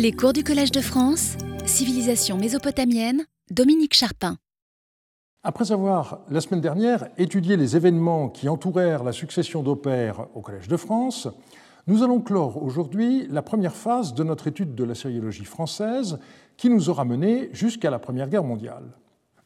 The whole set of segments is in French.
Les cours du Collège de France, Civilisation mésopotamienne, Dominique Charpin. Après avoir, la semaine dernière, étudié les événements qui entourèrent la succession d'opères au Collège de France, nous allons clore aujourd'hui la première phase de notre étude de la sériologie française qui nous aura menés jusqu'à la Première Guerre mondiale.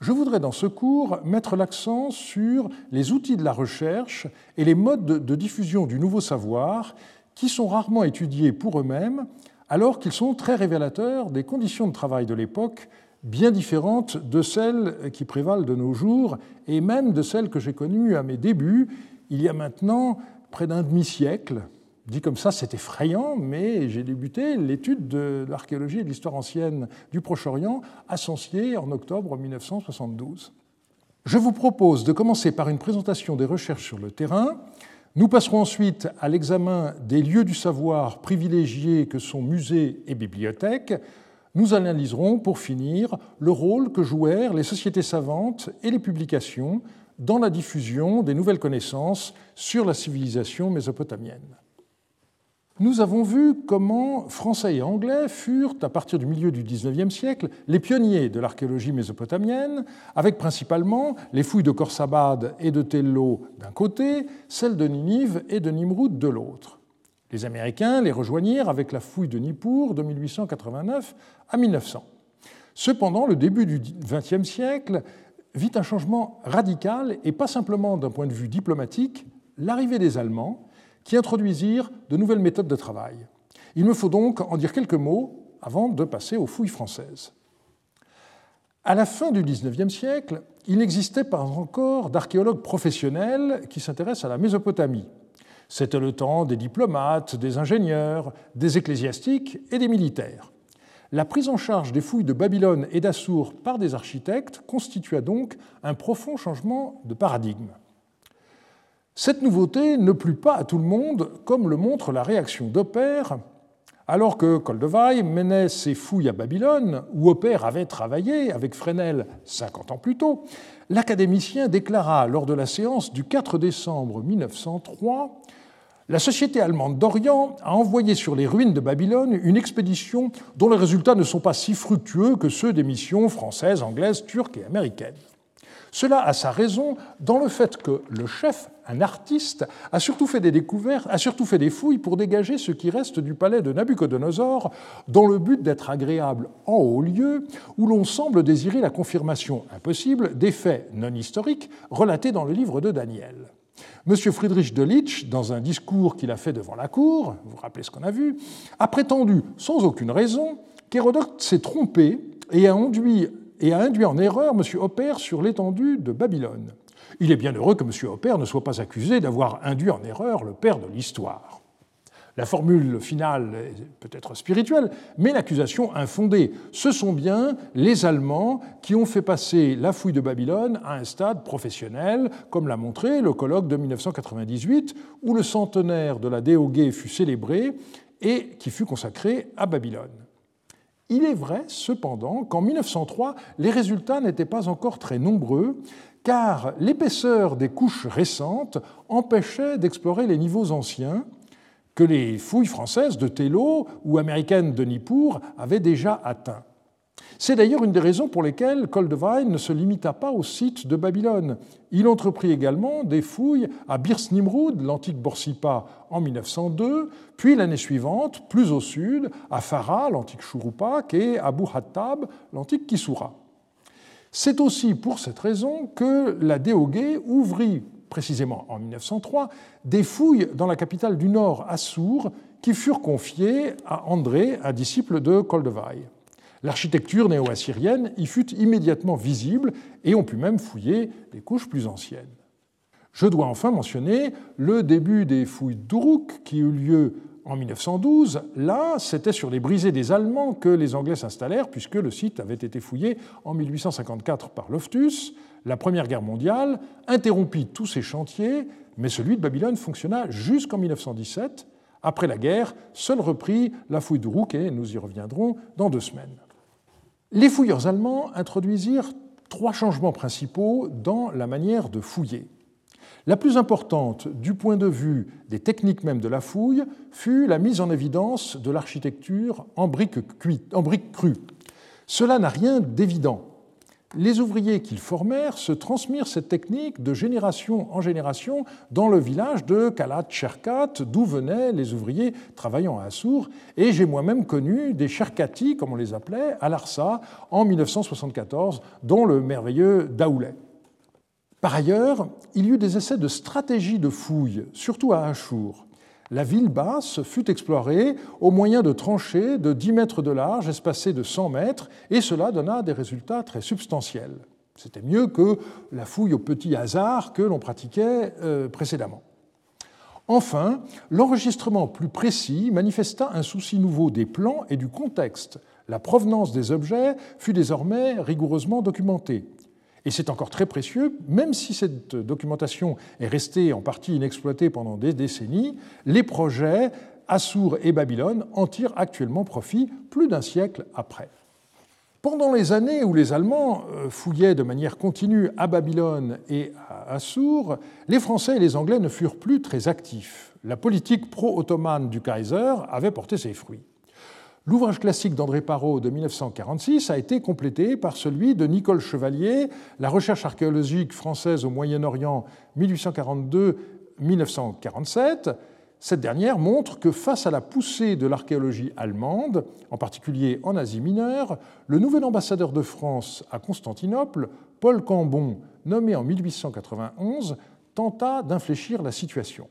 Je voudrais dans ce cours mettre l'accent sur les outils de la recherche et les modes de diffusion du nouveau savoir qui sont rarement étudiés pour eux-mêmes alors qu'ils sont très révélateurs des conditions de travail de l'époque, bien différentes de celles qui prévalent de nos jours, et même de celles que j'ai connues à mes débuts, il y a maintenant près d'un demi-siècle. Dit comme ça, c'est effrayant, mais j'ai débuté l'étude de l'archéologie et de l'histoire ancienne du Proche-Orient à Sancier en octobre 1972. Je vous propose de commencer par une présentation des recherches sur le terrain, nous passerons ensuite à l'examen des lieux du savoir privilégiés que sont musées et bibliothèques. Nous analyserons, pour finir, le rôle que jouèrent les sociétés savantes et les publications dans la diffusion des nouvelles connaissances sur la civilisation mésopotamienne. Nous avons vu comment Français et Anglais furent, à partir du milieu du XIXe siècle, les pionniers de l'archéologie mésopotamienne, avec principalement les fouilles de Khorsabad et de Tello d'un côté, celles de Ninive et de Nimroud de l'autre. Les Américains les rejoignirent avec la fouille de Nippur de 1889 à 1900. Cependant, le début du XXe siècle vit un changement radical, et pas simplement d'un point de vue diplomatique, l'arrivée des Allemands, qui introduisirent de nouvelles méthodes de travail. Il me faut donc en dire quelques mots avant de passer aux fouilles françaises. À la fin du XIXe siècle, il n'existait pas encore d'archéologues professionnels qui s'intéressent à la Mésopotamie. C'était le temps des diplomates, des ingénieurs, des ecclésiastiques et des militaires. La prise en charge des fouilles de Babylone et d'Assur par des architectes constitua donc un profond changement de paradigme. Cette nouveauté ne plut pas à tout le monde, comme le montre la réaction d'Opère, alors que Coldevaille menait ses fouilles à Babylone, où Opère avait travaillé avec Fresnel 50 ans plus tôt. L'académicien déclara lors de la séance du 4 décembre 1903 la Société allemande d'Orient a envoyé sur les ruines de Babylone une expédition dont les résultats ne sont pas si fructueux que ceux des missions françaises, anglaises, turques et américaines. Cela a sa raison dans le fait que le chef, un artiste, a surtout fait des découvertes, a surtout fait des fouilles pour dégager ce qui reste du palais de Nabucodonosor, dans le but d'être agréable en haut lieu, où l'on semble désirer la confirmation impossible des faits non historiques relatés dans le livre de Daniel. M. Friedrich Delitzsch, dans un discours qu'il a fait devant la cour, vous vous rappelez ce qu'on a vu, a prétendu, sans aucune raison, qu'Hérodote s'est trompé et a induit et a induit en erreur M. Hopper sur l'étendue de Babylone. Il est bien heureux que M. Hopper ne soit pas accusé d'avoir induit en erreur le père de l'histoire. La formule finale est peut-être spirituelle, mais l'accusation infondée. Ce sont bien les Allemands qui ont fait passer la fouille de Babylone à un stade professionnel, comme l'a montré le colloque de 1998, où le centenaire de la Déogué fut célébré et qui fut consacré à Babylone. Il est vrai, cependant, qu'en 1903, les résultats n'étaient pas encore très nombreux, car l'épaisseur des couches récentes empêchait d'explorer les niveaux anciens que les fouilles françaises de Tello ou américaines de Nippur avaient déjà atteints. C'est d'ailleurs une des raisons pour lesquelles Koldevine ne se limita pas au site de Babylone. Il entreprit également des fouilles à Birs Nimrud, l'antique Borsippa, en 1902, puis l'année suivante, plus au sud, à Farah, l'antique Shurupak, et à Hattab, l'antique Kisura. C'est aussi pour cette raison que la Déogué ouvrit, précisément en 1903, des fouilles dans la capitale du Nord, Assur, qui furent confiées à André, un disciple de Koldevine. L'architecture néo-assyrienne y fut immédiatement visible et on put même fouiller des couches plus anciennes. Je dois enfin mentionner le début des fouilles d'Uruk qui eut lieu en 1912. Là, c'était sur les brisées des Allemands que les Anglais s'installèrent, puisque le site avait été fouillé en 1854 par Loftus. La Première Guerre mondiale interrompit tous ces chantiers, mais celui de Babylone fonctionna jusqu'en 1917. Après la guerre, seul reprit la fouille d'Uruk, et nous y reviendrons dans deux semaines. Les fouilleurs allemands introduisirent trois changements principaux dans la manière de fouiller. La plus importante du point de vue des techniques même de la fouille fut la mise en évidence de l'architecture en briques, en briques crues. Cela n'a rien d'évident les ouvriers qu'ils formèrent se transmirent cette technique de génération en génération dans le village de Kalat Cherkat, d'où venaient les ouvriers travaillant à Assour, et j'ai moi-même connu des Cherkati, comme on les appelait, à Larsa en 1974, dont le merveilleux Daoulet. Par ailleurs, il y eut des essais de stratégie de fouille, surtout à Achour la ville basse fut explorée au moyen de tranchées de 10 mètres de large espacées de 100 mètres, et cela donna des résultats très substantiels. C'était mieux que la fouille au petit hasard que l'on pratiquait euh, précédemment. Enfin, l'enregistrement plus précis manifesta un souci nouveau des plans et du contexte. La provenance des objets fut désormais rigoureusement documentée. Et c'est encore très précieux, même si cette documentation est restée en partie inexploitée pendant des décennies, les projets Assour et Babylone en tirent actuellement profit plus d'un siècle après. Pendant les années où les Allemands euh, fouillaient de manière continue à Babylone et à Assour, les Français et les Anglais ne furent plus très actifs. La politique pro-ottomane du Kaiser avait porté ses fruits. L'ouvrage classique d'André Parot de 1946 a été complété par celui de Nicole Chevalier, La recherche archéologique française au Moyen-Orient 1842-1947. Cette dernière montre que face à la poussée de l'archéologie allemande, en particulier en Asie mineure, le nouvel ambassadeur de France à Constantinople, Paul Cambon, nommé en 1891, tenta d'infléchir la situation.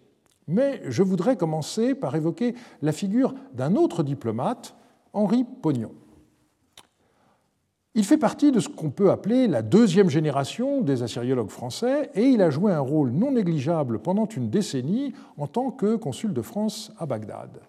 Mais je voudrais commencer par évoquer la figure d'un autre diplomate, Henri Pognon. Il fait partie de ce qu'on peut appeler la deuxième génération des assyriologues français et il a joué un rôle non négligeable pendant une décennie en tant que consul de France à Bagdad.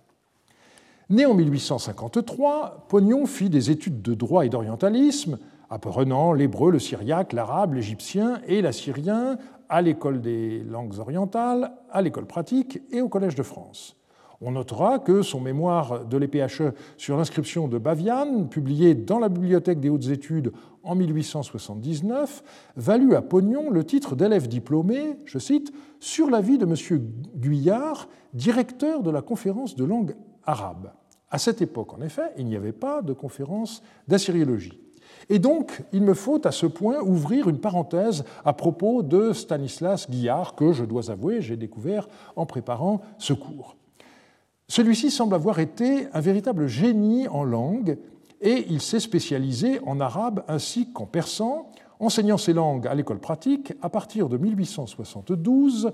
Né en 1853, Pognon fit des études de droit et d'orientalisme, apprenant l'hébreu, le syriaque, l'arabe, l'égyptien et l'assyrien à l'école des langues orientales, à l'école pratique et au Collège de France. On notera que son mémoire de l'EPHE sur l'inscription de Baviane, publié dans la Bibliothèque des hautes études en 1879, valut à Pognon le titre d'élève diplômé, je cite, sur la vie de M. Guyard, directeur de la conférence de langue arabe. À cette époque, en effet, il n'y avait pas de conférence d'assyriologie. Et donc, il me faut à ce point ouvrir une parenthèse à propos de Stanislas Guillard, que je dois avouer, j'ai découvert en préparant ce cours. Celui-ci semble avoir été un véritable génie en langue et il s'est spécialisé en arabe ainsi qu'en persan, enseignant ces langues à l'école pratique à partir de 1872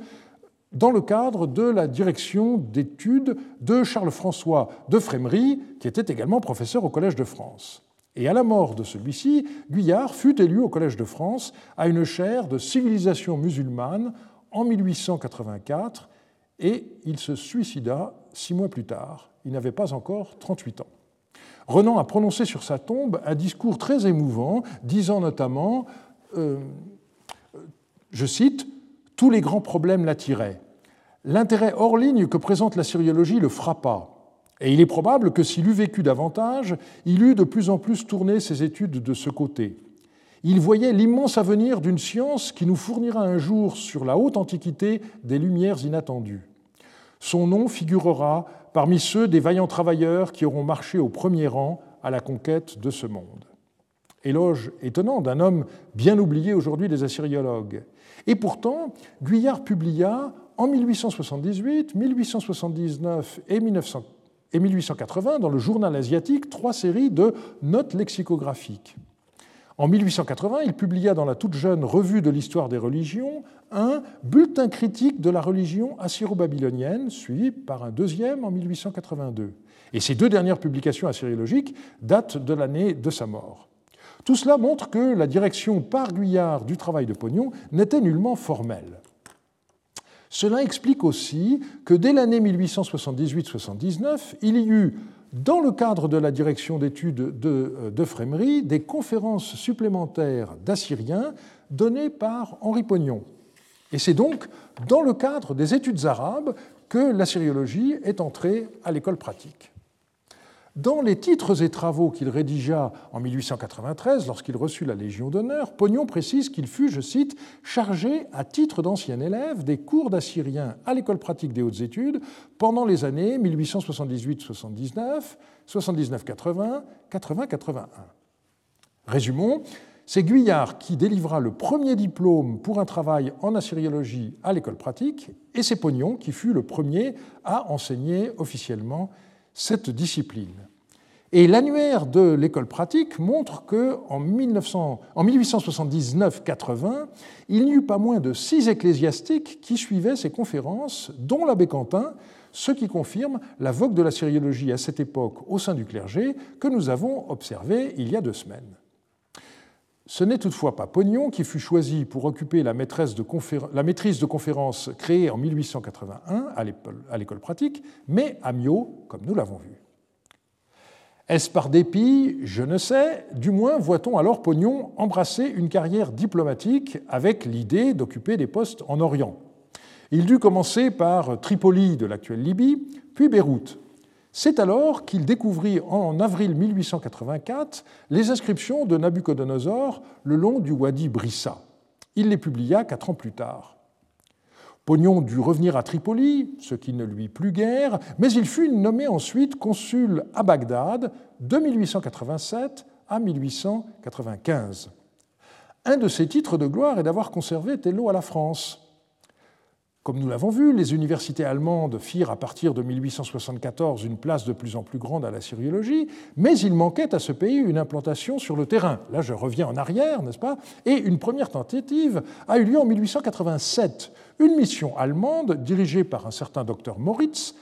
dans le cadre de la direction d'études de Charles-François de Frémery, qui était également professeur au Collège de France. Et à la mort de celui-ci, Guyard fut élu au Collège de France à une chaire de civilisation musulmane en 1884 et il se suicida six mois plus tard. Il n'avait pas encore 38 ans. Renan a prononcé sur sa tombe un discours très émouvant, disant notamment, euh, je cite, Tous les grands problèmes l'attiraient. L'intérêt hors ligne que présente la syriologie le frappa, et il est probable que s'il eût vécu davantage, il eût de plus en plus tourné ses études de ce côté. Il voyait l'immense avenir d'une science qui nous fournira un jour sur la haute antiquité des lumières inattendues. Son nom figurera parmi ceux des vaillants travailleurs qui auront marché au premier rang à la conquête de ce monde. Éloge étonnant d'un homme bien oublié aujourd'hui des assyriologues. Et pourtant, Guyard publia en 1878, 1879 et, 1880 dans le journal asiatique trois séries de notes lexicographiques. En 1880, il publia dans la toute jeune Revue de l'histoire des religions un bulletin critique de la religion assyro-babylonienne, suivi par un deuxième en 1882. Et ces deux dernières publications assyriologiques datent de l'année de sa mort. Tout cela montre que la direction par Guyard du travail de Pognon n'était nullement formelle. Cela explique aussi que dès l'année 1878-79, il y eut dans le cadre de la direction d'études de, euh, de des conférences supplémentaires d'Assyriens données par Henri Pognon. Et c'est donc dans le cadre des études arabes que l'assyriologie est entrée à l'école pratique. Dans les titres et travaux qu'il rédigea en 1893, lorsqu'il reçut la Légion d'honneur, Pognon précise qu'il fut, je cite, chargé à titre d'ancien élève des cours d'assyrien à l'école pratique des hautes études pendant les années 1878-79, 79-80, 80-81. Résumons, c'est Guyard qui délivra le premier diplôme pour un travail en assyriologie à l'école pratique, et c'est Pognon qui fut le premier à enseigner officiellement cette discipline. Et l'annuaire de l'école pratique montre qu'en 1879-80, il n'y eut pas moins de six ecclésiastiques qui suivaient ces conférences, dont l'abbé Quentin, ce qui confirme la vogue de la sériologie à cette époque au sein du clergé que nous avons observé il y a deux semaines. Ce n'est toutefois pas Pognon qui fut choisi pour occuper la, maîtrise de conférence créée en 1881 à l'école pratique, mais Amiot, comme nous l'avons vu. Est-ce par dépit? Je ne sais. Du moins, voit-on alors Pognon embrasser une carrière diplomatique avec l'idée d'occuper des postes en Orient. Il dut commencer par Tripoli de l'actuelle Libye, puis Beyrouth. C'est alors qu'il découvrit en avril 1884 les inscriptions de Nabucodonosor le long du Wadi Brissa. Il les publia quatre ans plus tard. Pognon dut revenir à Tripoli, ce qui ne lui plut guère, mais il fut nommé ensuite consul à Bagdad de 1887 à 1895. Un de ses titres de gloire est d'avoir conservé Tello à la France. Comme nous l'avons vu, les universités allemandes firent à partir de 1874 une place de plus en plus grande à la syriologie, mais il manquait à ce pays une implantation sur le terrain. Là, je reviens en arrière, n'est-ce pas? Et une première tentative a eu lieu en 1887. Une mission allemande dirigée par un certain docteur Moritz,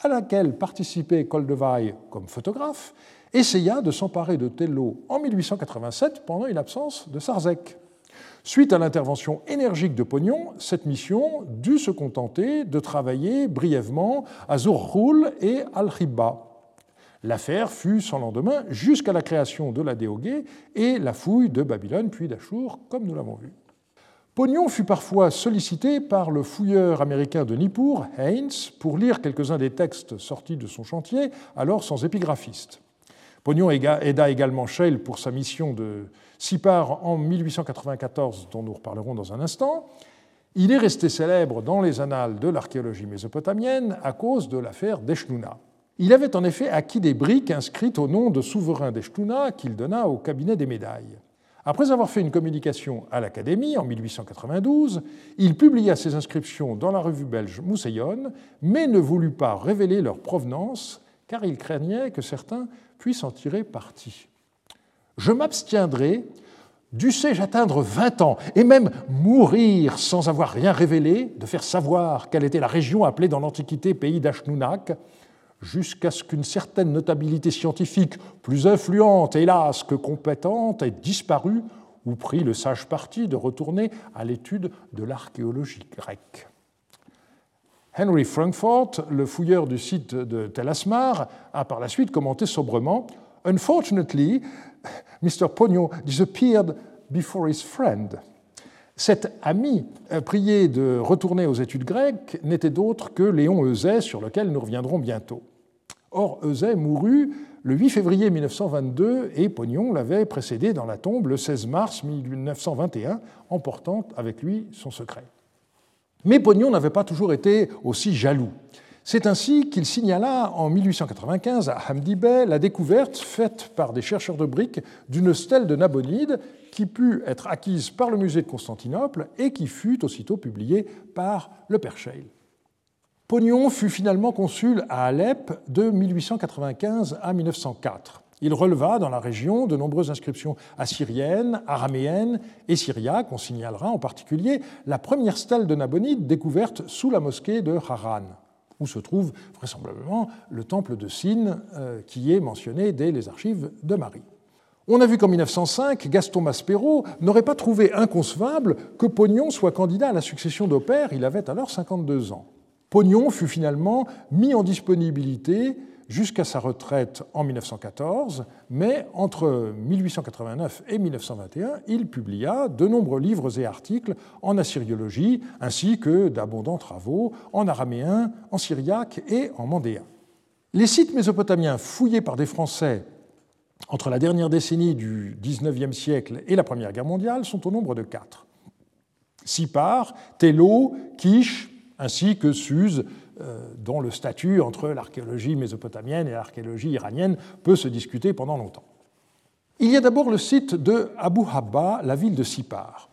à laquelle participait Koldewey comme photographe, essaya de s'emparer de Tello en 1887 pendant une absence de Sarzek. Suite à l'intervention énergique de Pognon, cette mission dut se contenter de travailler brièvement à Zurhul et Al-Hibba. L'affaire fut sans lendemain jusqu'à la création de la Déogué et la fouille de Babylone puis d'Achour, comme nous l'avons vu. Pognon fut parfois sollicité par le fouilleur américain de Nippur, Haynes, pour lire quelques-uns des textes sortis de son chantier, alors sans épigraphiste. Pognon aida également Scheil pour sa mission de Sipar en 1894, dont nous reparlerons dans un instant. Il est resté célèbre dans les annales de l'archéologie mésopotamienne à cause de l'affaire d'Eshnouna. Il avait en effet acquis des briques inscrites au nom de souverain d'Eshnouna qu'il donna au cabinet des médailles. Après avoir fait une communication à l'Académie en 1892, il publia ces inscriptions dans la revue belge Mousseillon, mais ne voulut pas révéler leur provenance car il craignait que certains puissent en tirer parti. Je m'abstiendrai, dussé-je atteindre 20 ans et même mourir sans avoir rien révélé, de faire savoir quelle était la région appelée dans l'Antiquité pays d'Ashnounak, jusqu'à ce qu'une certaine notabilité scientifique, plus influente, hélas, que compétente, ait disparu ou pris le sage parti de retourner à l'étude de l'archéologie grecque. Henry Frankfurt, le fouilleur du site de Tel Asmar, a par la suite commenté sobrement Mr. Pogno disappeared before his friend. Cet ami euh, prié de retourner aux études grecques n'était d'autre que Léon Euzet, sur lequel nous reviendrons bientôt. Or, Euzet mourut le 8 février 1922 et Pognon l'avait précédé dans la tombe le 16 mars 1921, emportant avec lui son secret. Mais Pognon n'avait pas toujours été aussi jaloux. C'est ainsi qu'il signala en 1895 à Hamdi Bey la découverte faite par des chercheurs de briques d'une stèle de Nabonide qui put être acquise par le musée de Constantinople et qui fut aussitôt publiée par le Père Scheil. Pognon fut finalement consul à Alep de 1895 à 1904. Il releva dans la région de nombreuses inscriptions assyriennes, araméennes et syriaques. On signalera en particulier la première stèle de Nabonide découverte sous la mosquée de Haran, où se trouve vraisemblablement le temple de Sin, euh, qui est mentionné dès les archives de Marie. On a vu qu'en 1905, Gaston Maspero n'aurait pas trouvé inconcevable que Pognon soit candidat à la succession d'Opère, il avait alors 52 ans. Pognon fut finalement mis en disponibilité jusqu'à sa retraite en 1914, mais entre 1889 et 1921, il publia de nombreux livres et articles en assyriologie, ainsi que d'abondants travaux en araméen, en syriaque et en mandéen. Les sites mésopotamiens fouillés par des Français entre la dernière décennie du XIXe siècle et la Première Guerre mondiale sont au nombre de quatre. Sipar, Tello, Kish, ainsi que Suse, dont le statut entre l'archéologie mésopotamienne et l'archéologie iranienne peut se discuter pendant longtemps. Il y a d'abord le site de Abu Habba, la ville de Sipar.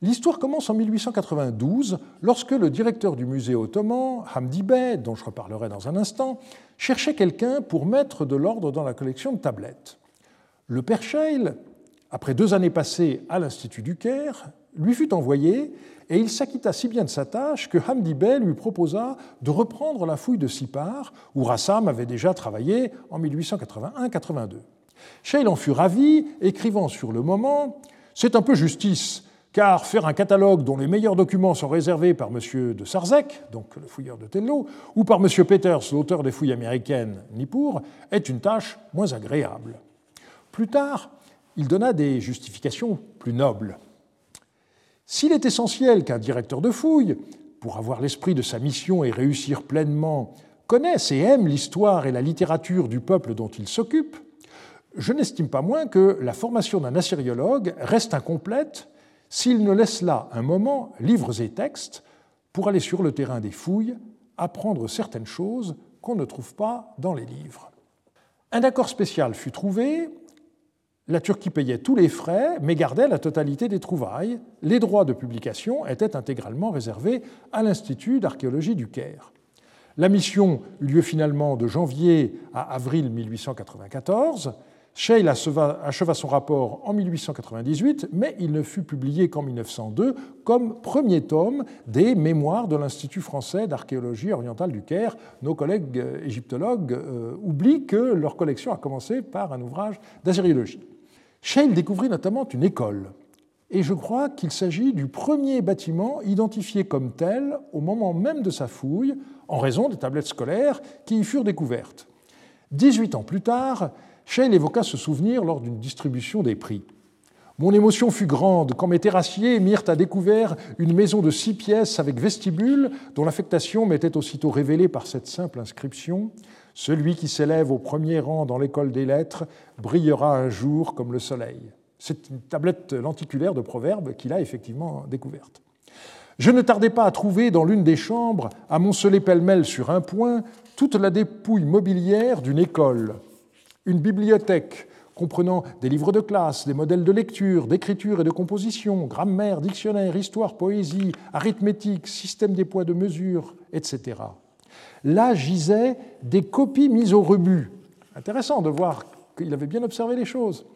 L'histoire commence en 1892 lorsque le directeur du musée ottoman, Hamdi Bey, dont je reparlerai dans un instant, cherchait quelqu'un pour mettre de l'ordre dans la collection de tablettes. Le père Scheil, après deux années passées à l'Institut du Caire, lui fut envoyé et il s'acquitta si bien de sa tâche que Hamdi Bey lui proposa de reprendre la fouille de Sipar, où Rassam avait déjà travaillé en 1881-82. Scheil en fut ravi, écrivant sur le moment C'est un peu justice, car faire un catalogue dont les meilleurs documents sont réservés par M. de Sarzec, donc le fouilleur de Tello, ou par M. Peters, l'auteur des fouilles américaines Nippur, est une tâche moins agréable. Plus tard, il donna des justifications plus nobles. S'il est essentiel qu'un directeur de fouille, pour avoir l'esprit de sa mission et réussir pleinement, connaisse et aime l'histoire et la littérature du peuple dont il s'occupe, je n'estime pas moins que la formation d'un assyriologue reste incomplète s'il ne laisse là un moment livres et textes pour aller sur le terrain des fouilles, apprendre certaines choses qu'on ne trouve pas dans les livres. Un accord spécial fut trouvé la Turquie payait tous les frais, mais gardait la totalité des trouvailles. Les droits de publication étaient intégralement réservés à l'Institut d'archéologie du Caire. La mission eut lieu finalement de janvier à avril 1894. Scheil acheva son rapport en 1898, mais il ne fut publié qu'en 1902 comme premier tome des Mémoires de l'Institut français d'archéologie orientale du Caire. Nos collègues égyptologues euh, oublient que leur collection a commencé par un ouvrage d'assyriologie. Scheil découvrit notamment une école, et je crois qu'il s'agit du premier bâtiment identifié comme tel au moment même de sa fouille, en raison des tablettes scolaires qui y furent découvertes. Dix-huit ans plus tard, Scheil évoqua ce souvenir lors d'une distribution des prix. Mon émotion fut grande quand mes terrassiers mirent à découvert une maison de six pièces avec vestibule, dont l'affectation m'était aussitôt révélée par cette simple inscription celui qui s'élève au premier rang dans l'école des lettres brillera un jour comme le soleil. C'est une tablette lenticulaire de proverbes qu'il a effectivement découverte. Je ne tardai pas à trouver dans l'une des chambres, amoncelée pêle-mêle sur un point, toute la dépouille mobilière d'une école, une bibliothèque comprenant des livres de classe, des modèles de lecture, d'écriture et de composition, grammaire, dictionnaire, histoire, poésie, arithmétique, système des poids de mesure, etc. Là gisaient des copies mises au rebut. Intéressant de voir qu'il avait bien observé les choses.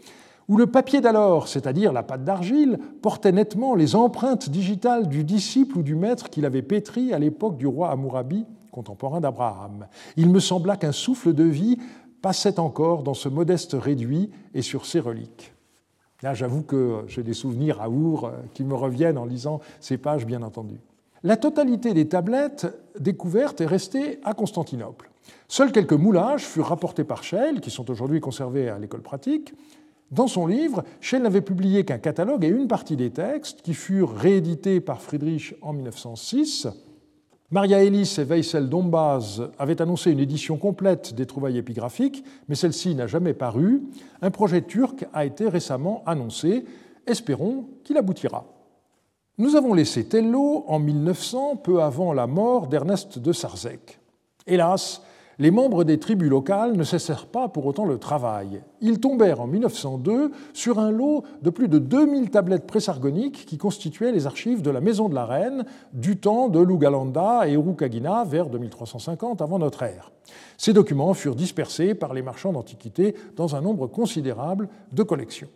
Où le papier d'alors, c'est-à-dire la pâte d'argile, portait nettement les empreintes digitales du disciple ou du maître qu'il avait pétri à l'époque du roi Amourabi, contemporain d'Abraham. Il me sembla qu'un souffle de vie passait encore dans ce modeste réduit et sur ses reliques. Là, j'avoue que j'ai des souvenirs à Our euh, qui me reviennent en lisant ces pages, bien entendu. La totalité des tablettes découvertes est restée à Constantinople. Seuls quelques moulages furent rapportés par Schell, qui sont aujourd'hui conservés à l'école pratique. Dans son livre, Schell n'avait publié qu'un catalogue et une partie des textes qui furent réédités par Friedrich en 1906. Maria Ellis et Weissel Dombaz avaient annoncé une édition complète des trouvailles épigraphiques, mais celle-ci n'a jamais paru. Un projet turc a été récemment annoncé. Espérons qu'il aboutira. Nous avons laissé Tello en 1900, peu avant la mort d'Ernest de Sarzec. Hélas, les membres des tribus locales ne cessèrent pas pour autant le travail. Ils tombèrent en 1902 sur un lot de plus de 2000 tablettes présargoniques qui constituaient les archives de la Maison de la Reine du temps de Lugalanda et Urukagina vers 2350 avant notre ère. Ces documents furent dispersés par les marchands d'antiquités dans un nombre considérable de collections.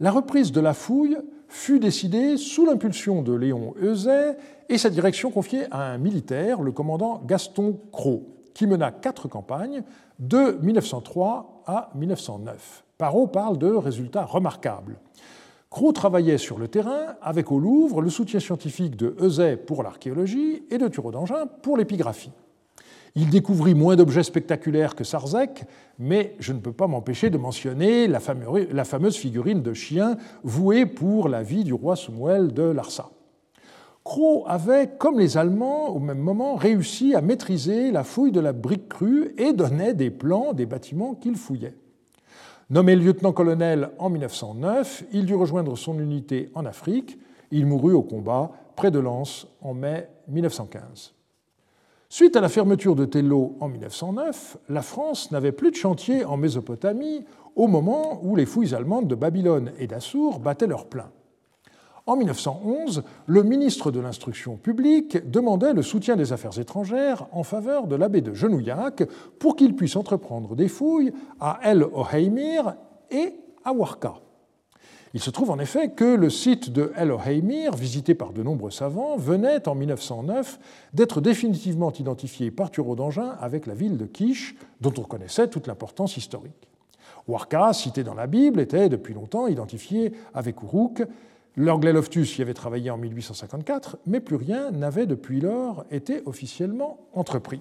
La reprise de la fouille fut décidée sous l'impulsion de Léon Euzet et sa direction confiée à un militaire, le commandant Gaston Cros, qui mena quatre campagnes de 1903 à 1909. Parot parle de résultats remarquables. Cros travaillait sur le terrain avec au Louvre le soutien scientifique de Euzet pour l'archéologie et de Thureau d'Angin pour l'épigraphie. Il découvrit moins d'objets spectaculaires que Sarzec, mais je ne peux pas m'empêcher de mentionner la fameuse figurine de chien vouée pour la vie du roi Soumuel de Larsa. Cros avait, comme les Allemands, au même moment, réussi à maîtriser la fouille de la brique crue et donnait des plans des bâtiments qu'il fouillait. Nommé lieutenant-colonel en 1909, il dut rejoindre son unité en Afrique. Il mourut au combat près de Lens en mai 1915. Suite à la fermeture de Tello en 1909, la France n'avait plus de chantier en Mésopotamie au moment où les fouilles allemandes de Babylone et d'Assour battaient leur plein. En 1911, le ministre de l'Instruction publique demandait le soutien des Affaires étrangères en faveur de l'abbé de Genouillac pour qu'il puisse entreprendre des fouilles à El Oheimir et à Warka. Il se trouve en effet que le site de El Oheimir, visité par de nombreux savants, venait en 1909 d'être définitivement identifié par Thureau d'Angin avec la ville de Kish, dont on connaissait toute l'importance historique. Warka, cité dans la Bible, était depuis longtemps identifié avec Uruk, L'anglais Loftus y avait travaillé en 1854, mais plus rien n'avait depuis lors été officiellement entrepris.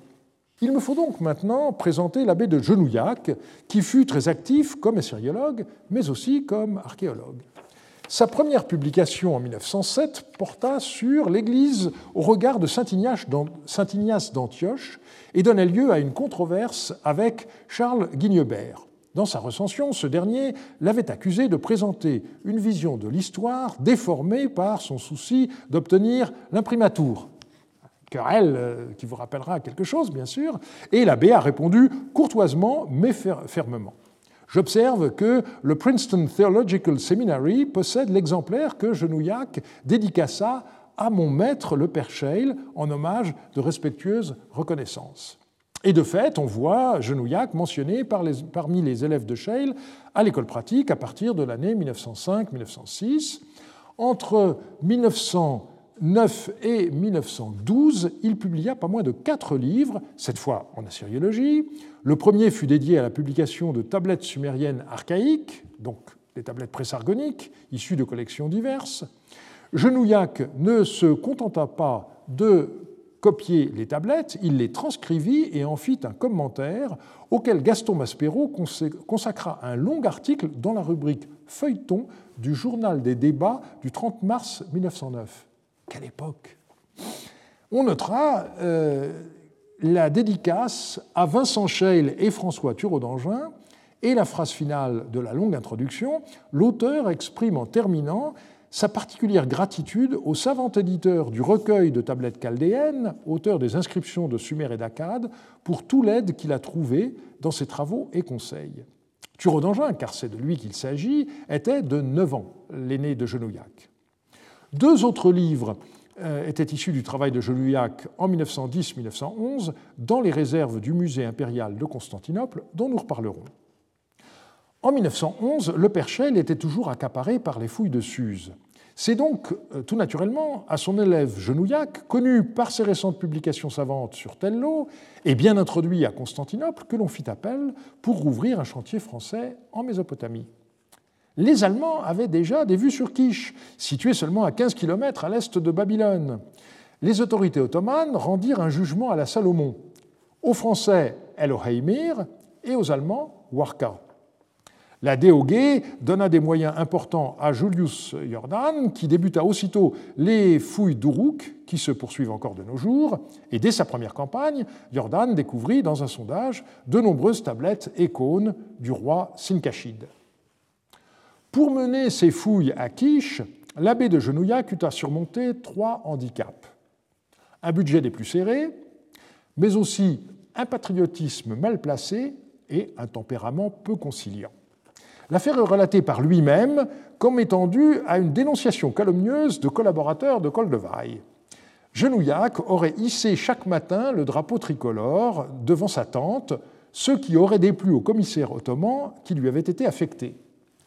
Il me faut donc maintenant présenter l'abbé de Genouillac, qui fut très actif comme assyriologue, mais aussi comme archéologue. Sa première publication en 1907 porta sur l'Église au regard de Saint Ignace d'Antioche et donnait lieu à une controverse avec Charles Guignebert. Dans sa recension, ce dernier l'avait accusé de présenter une vision de l'histoire déformée par son souci d'obtenir l'imprimatur. Querelle euh, qui vous rappellera quelque chose, bien sûr, et l'abbé a répondu courtoisement mais fermement. J'observe que le Princeton Theological Seminary possède l'exemplaire que Genouillac dédicaça à mon maître le père Scheil en hommage de respectueuse reconnaissance. Et de fait, on voit Genouillac mentionné parmi les élèves de Scheil à l'école pratique à partir de l'année 1905-1906. Entre 1909 et 1912, il publia pas moins de quatre livres, cette fois en assyriologie. Le premier fut dédié à la publication de tablettes sumériennes archaïques, donc des tablettes présargoniques, issues de collections diverses. Genouillac ne se contenta pas de copier les tablettes, il les transcrivit et en fit un commentaire auquel Gaston Maspero consacra un long article dans la rubrique Feuilleton du journal des débats du 30 mars 1909. Quelle époque On notera euh, la dédicace à Vincent Scheil et François Thureau d'Angin et la phrase finale de la longue introduction. L'auteur exprime en terminant sa particulière gratitude au savant éditeur du recueil de tablettes chaldéennes, auteur des inscriptions de Sumer et d'Akkad, pour tout l'aide qu'il a trouvé dans ses travaux et conseils. Thureau d'Angin, car c'est de lui qu'il s'agit, était de 9 ans, l'aîné de Genouillac. Deux autres livres euh, étaient issus du travail de Genouillac en 1910-1911 dans les réserves du musée impérial de Constantinople, dont nous reparlerons. En 1911, le Perchel était toujours accaparé par les fouilles de Suse. C'est donc euh, tout naturellement à son élève Genouillac, connu par ses récentes publications savantes sur Tello et bien introduit à Constantinople, que l'on fit appel pour rouvrir un chantier français en Mésopotamie. Les Allemands avaient déjà des vues sur Kish, situé seulement à 15 km à l'est de Babylone. Les autorités ottomanes rendirent un jugement à la Salomon, aux Français El Oheimir et aux Allemands Warka. La DOG donna des moyens importants à Julius Jordan, qui débuta aussitôt les fouilles d'Uruk, qui se poursuivent encore de nos jours. Et dès sa première campagne, Jordan découvrit dans un sondage de nombreuses tablettes et cônes du roi Sinkashid. Pour mener ces fouilles à Kish, l'abbé de Genouillac eut à surmonter trois handicaps. Un budget des plus serrés, mais aussi un patriotisme mal placé et un tempérament peu conciliant. L'affaire est relatée par lui-même comme étant due à une dénonciation calomnieuse de collaborateurs de Coldevaille. Genouillac aurait hissé chaque matin le drapeau tricolore devant sa tente, ce qui aurait déplu au commissaire ottoman qui lui avait été affecté.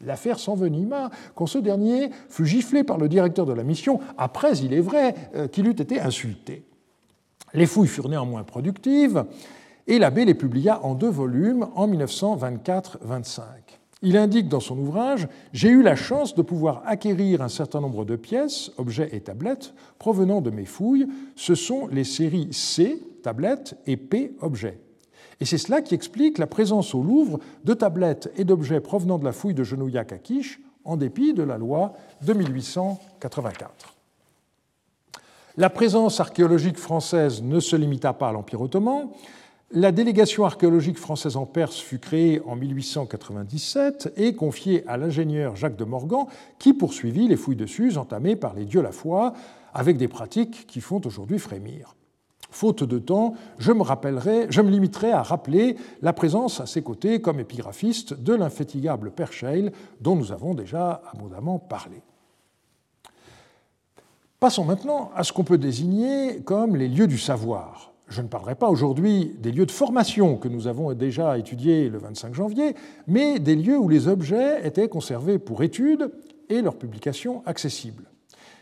L'affaire s'envenima quand ce dernier fut giflé par le directeur de la mission, après, il est vrai, euh, qu'il eût été insulté. Les fouilles furent néanmoins productives, et l'abbé les publia en deux volumes en 1924-25. Il indique dans son ouvrage J'ai eu la chance de pouvoir acquérir un certain nombre de pièces, objets et tablettes provenant de mes fouilles. Ce sont les séries C, tablettes, et P, objets. Et c'est cela qui explique la présence au Louvre de tablettes et d'objets provenant de la fouille de Genouillac à Quiche, en dépit de la loi de 1884. La présence archéologique française ne se limita pas à l'Empire ottoman. La délégation archéologique française en Perse fut créée en 1897 et confiée à l'ingénieur Jacques de Morgan, qui poursuivit les fouilles de Suse entamées par les dieux la foi, avec des pratiques qui font aujourd'hui frémir. Faute de temps, je me, limiterai à rappeler la présence à ses côtés, comme épigraphiste, de l'infatigable Père Scheil, dont nous avons déjà abondamment parlé. Passons maintenant à ce qu'on peut désigner comme les lieux du savoir. Je ne parlerai pas aujourd'hui des lieux de formation que nous avons déjà étudiés le 25 janvier, mais des lieux où les objets étaient conservés pour étude et leur publication accessible.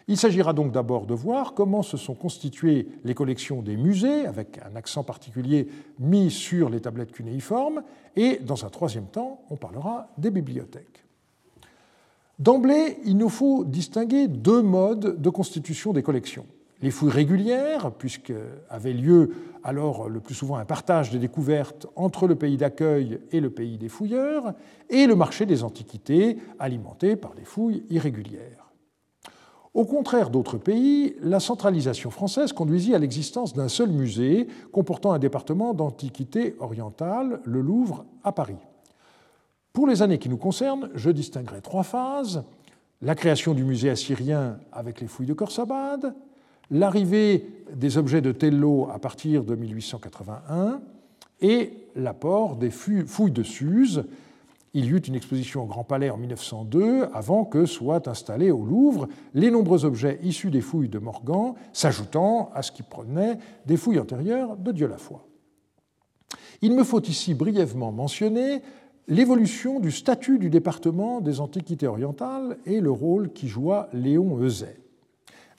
Il s'agira donc d'abord de voir comment se sont constituées les collections des musées, avec un accent particulier mis sur les tablettes cunéiformes, et dans un troisième temps, on parlera des bibliothèques. D'emblée, il nous faut distinguer deux modes de constitution des collections. Les fouilles régulières, puisque avait lieu alors le plus souvent un partage des découvertes entre le pays d'accueil et le pays des fouilleurs, et le marché des antiquités, alimenté par des fouilles irrégulières. Au contraire d'autres pays, la centralisation française conduisit à l'existence d'un seul musée comportant un département d'antiquité orientale, le Louvre, à Paris. Pour les années qui nous concernent, je distinguerai trois phases. La création du musée assyrien avec les fouilles de Khorsabad, l'arrivée des objets de Tello à partir de 1881 et l'apport des fouilles de Suse il y eut une exposition au Grand Palais en 1902 avant que soient installés au Louvre les nombreux objets issus des fouilles de Morgan, s'ajoutant à ce qui provenait des fouilles antérieures de Dieu la foi. Il me faut ici brièvement mentionner l'évolution du statut du département des Antiquités orientales et le rôle qu'y joua Léon Euzet.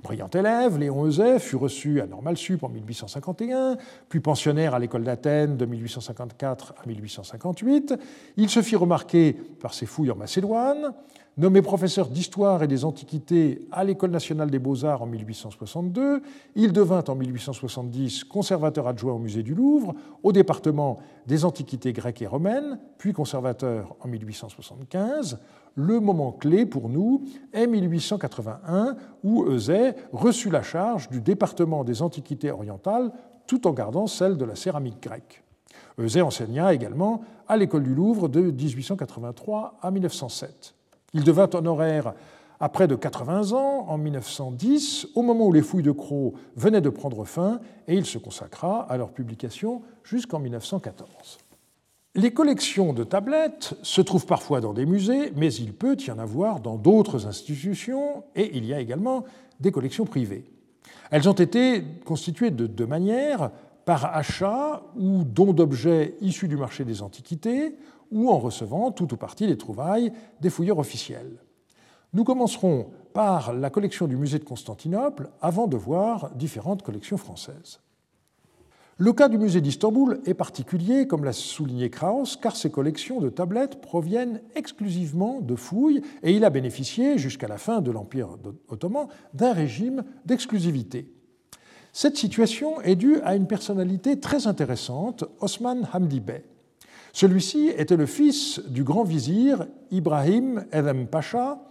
Brillant élève, Léon Euzet fut reçu à Normal Sup en 1851, puis pensionnaire à l'école d'Athènes de 1854 à 1858. Il se fit remarquer par ses fouilles en Macédoine, Nommé professeur d'histoire et des antiquités à l'École nationale des beaux-arts en 1862, il devint en 1870 conservateur adjoint au musée du Louvre, au département des antiquités grecques et romaines, puis conservateur en 1875. Le moment clé pour nous est 1881, où Euzet reçut la charge du département des antiquités orientales tout en gardant celle de la céramique grecque. Euzet enseigna également à l'École du Louvre de 1883 à 1907. Il devint honoraire à près de 80 ans, en 1910, au moment où les fouilles de Croix venaient de prendre fin, et il se consacra à leur publication jusqu'en 1914. Les collections de tablettes se trouvent parfois dans des musées, mais il peut y en avoir dans d'autres institutions, et il y a également des collections privées. Elles ont été constituées de deux manières, par achat ou don d'objets issus du marché des antiquités, ou en recevant tout ou partie des trouvailles des fouilleurs officiels. Nous commencerons par la collection du musée de Constantinople avant de voir différentes collections françaises. Le cas du musée d'Istanbul est particulier, comme l'a souligné Krauss, car ses collections de tablettes proviennent exclusivement de fouilles et il a bénéficié, jusqu'à la fin de l'Empire ottoman, d'un régime d'exclusivité. Cette situation est due à une personnalité très intéressante, Osman Hamdi Bey. Celui-ci était le fils du grand vizir Ibrahim Edhem Pacha.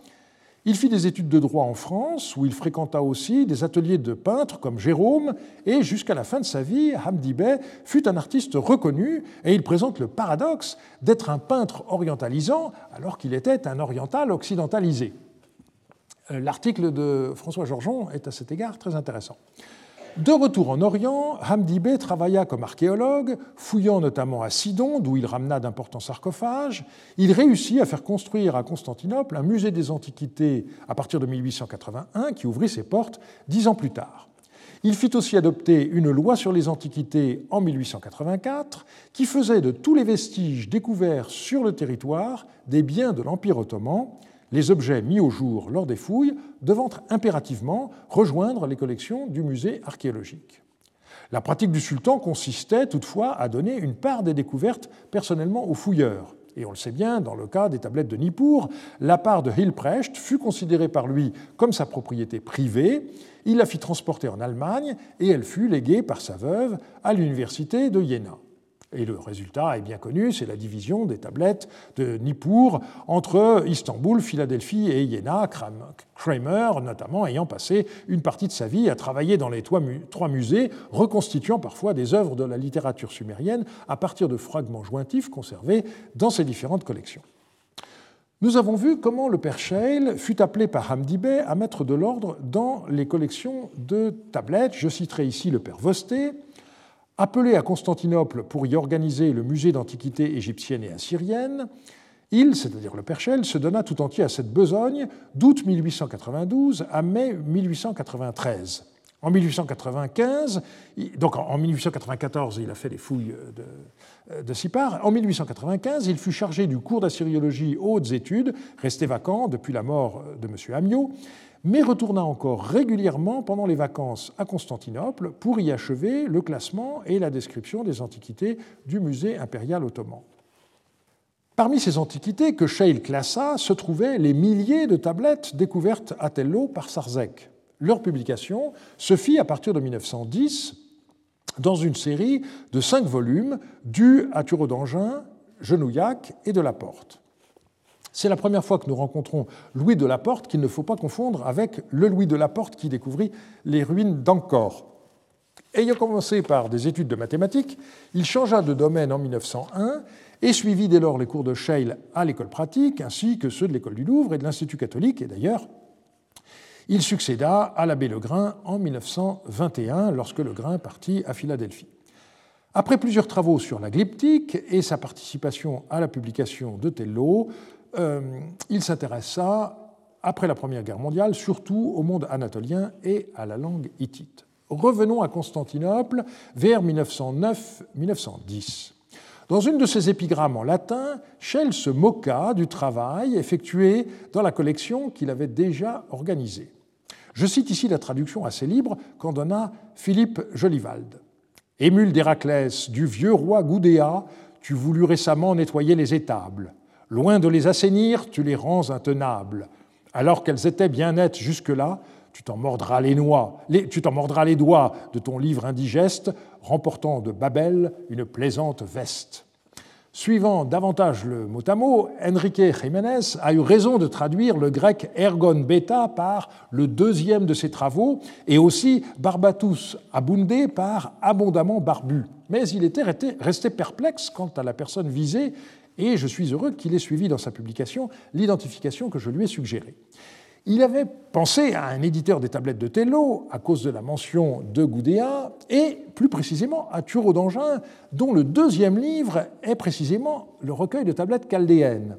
Il fit des études de droit en France, où il fréquenta aussi des ateliers de peintres comme Jérôme, et jusqu'à la fin de sa vie, Hamdi Bey fut un artiste reconnu, et il présente le paradoxe d'être un peintre orientalisant alors qu'il était un oriental occidentalisé. Euh, l'article de François Georgeon est à cet égard très intéressant. De retour en Orient, Hamdi Bey travailla comme archéologue, fouillant notamment à Sidon, d'où il ramena d'importants sarcophages. Il réussit à faire construire à Constantinople un musée des Antiquités à partir de 1881 qui ouvrit ses portes dix ans plus tard. Il fit aussi adopter une loi sur les antiquités en 1884 qui faisait de tous les vestiges découverts sur le territoire des biens de l'Empire ottoman les objets mis au jour lors des fouilles devant impérativement rejoindre les collections du musée archéologique. La pratique du sultan consistait toutefois à donner une part des découvertes personnellement aux fouilleurs. Et on le sait bien, dans le cas des tablettes de Nippur, la part de Hilprecht fut considérée par lui comme sa propriété privée. Il la fit transporter en Allemagne et elle fut léguée par sa veuve à l'université de Jena. Et le résultat est bien connu, c'est la division des tablettes de Nippur entre Istanbul, Philadelphie et Iéna, Kramer notamment ayant passé une partie de sa vie à travailler dans les trois musées, reconstituant parfois des œuvres de la littérature sumérienne à partir de fragments jointifs conservés dans ses différentes collections. Nous avons vu comment le père Scheil fut appelé par Hamdi Bey à mettre de l'ordre dans les collections de tablettes. Je citerai ici le père Vosté, appelé à Constantinople pour y organiser le musée d'antiquités égyptienne et assyrienne. Il, c'est-à-dire le père Scheil, se donna tout entier à cette besogne d'août 1892 à mai 1893. En 1895, donc en 1894, il a fait les fouilles de, de Sipar. En 1895, il fut chargé du cours d'assyriologie hautes études, resté vacant depuis la mort de M. Amiot, mais retourna encore régulièrement pendant les vacances à Constantinople pour y achever le classement et la description des antiquités du musée impérial ottoman. Parmi ces antiquités que Scheil classa se trouvaient les milliers de tablettes découvertes à Tello par Sarzec leur publication se fit à partir de 1910 dans une série de cinq volumes dus à Thureau d'Angin, Genouillac et de Laporte. C'est la première fois que nous rencontrons Louis de Laporte, qu'il ne faut pas confondre avec le Louis de Laporte qui découvrit les ruines d'Ancor. Ayant commencé par des études de mathématiques, il changea de domaine en 1901 et suivit dès lors les cours de Scheil à l'école pratique, ainsi que ceux de l'école du Louvre et de l'Institut catholique, et d'ailleurs il succéda à l'abbé Legrain en 1921 lorsque Legrain partit à Philadelphie. Après plusieurs travaux sur la glyptique et sa participation à la publication de Tello, euh, il s'intéressa, après la Première Guerre mondiale, surtout au monde anatolien et à la langue hittite. Revenons à Constantinople vers 1909-1910. Dans une de ses épigrammes en latin, Schell se moqua du travail effectué dans la collection qu'il avait déjà organisée. Je cite ici la traduction assez libre qu'en donna Philippe Jolivald. Émule d'Héraclès, du vieux roi Goudéa, tu voulus récemment nettoyer les étables. Loin de les assainir, tu les rends intenables. Alors qu'elles étaient bien nettes jusque-là, tu t'en mordras les, doigts de ton livre indigeste, remportant de Babel une plaisante veste. Suivant davantage le mot à mot, Enrique Jiménez a eu raison de traduire le grec ergon beta par le deuxième de ses travaux et aussi barbatus abundé par abondamment barbu. Mais il était resté perplexe quant à la personne visée et je suis heureux qu'il ait suivi dans sa publication l'identification que je lui ai suggérée. Il avait pensé à un éditeur des tablettes de Tello à cause de la mention de Goudéa et plus précisément à Thureau d'Angin, dont le deuxième livre est précisément le recueil de tablettes chaldéennes.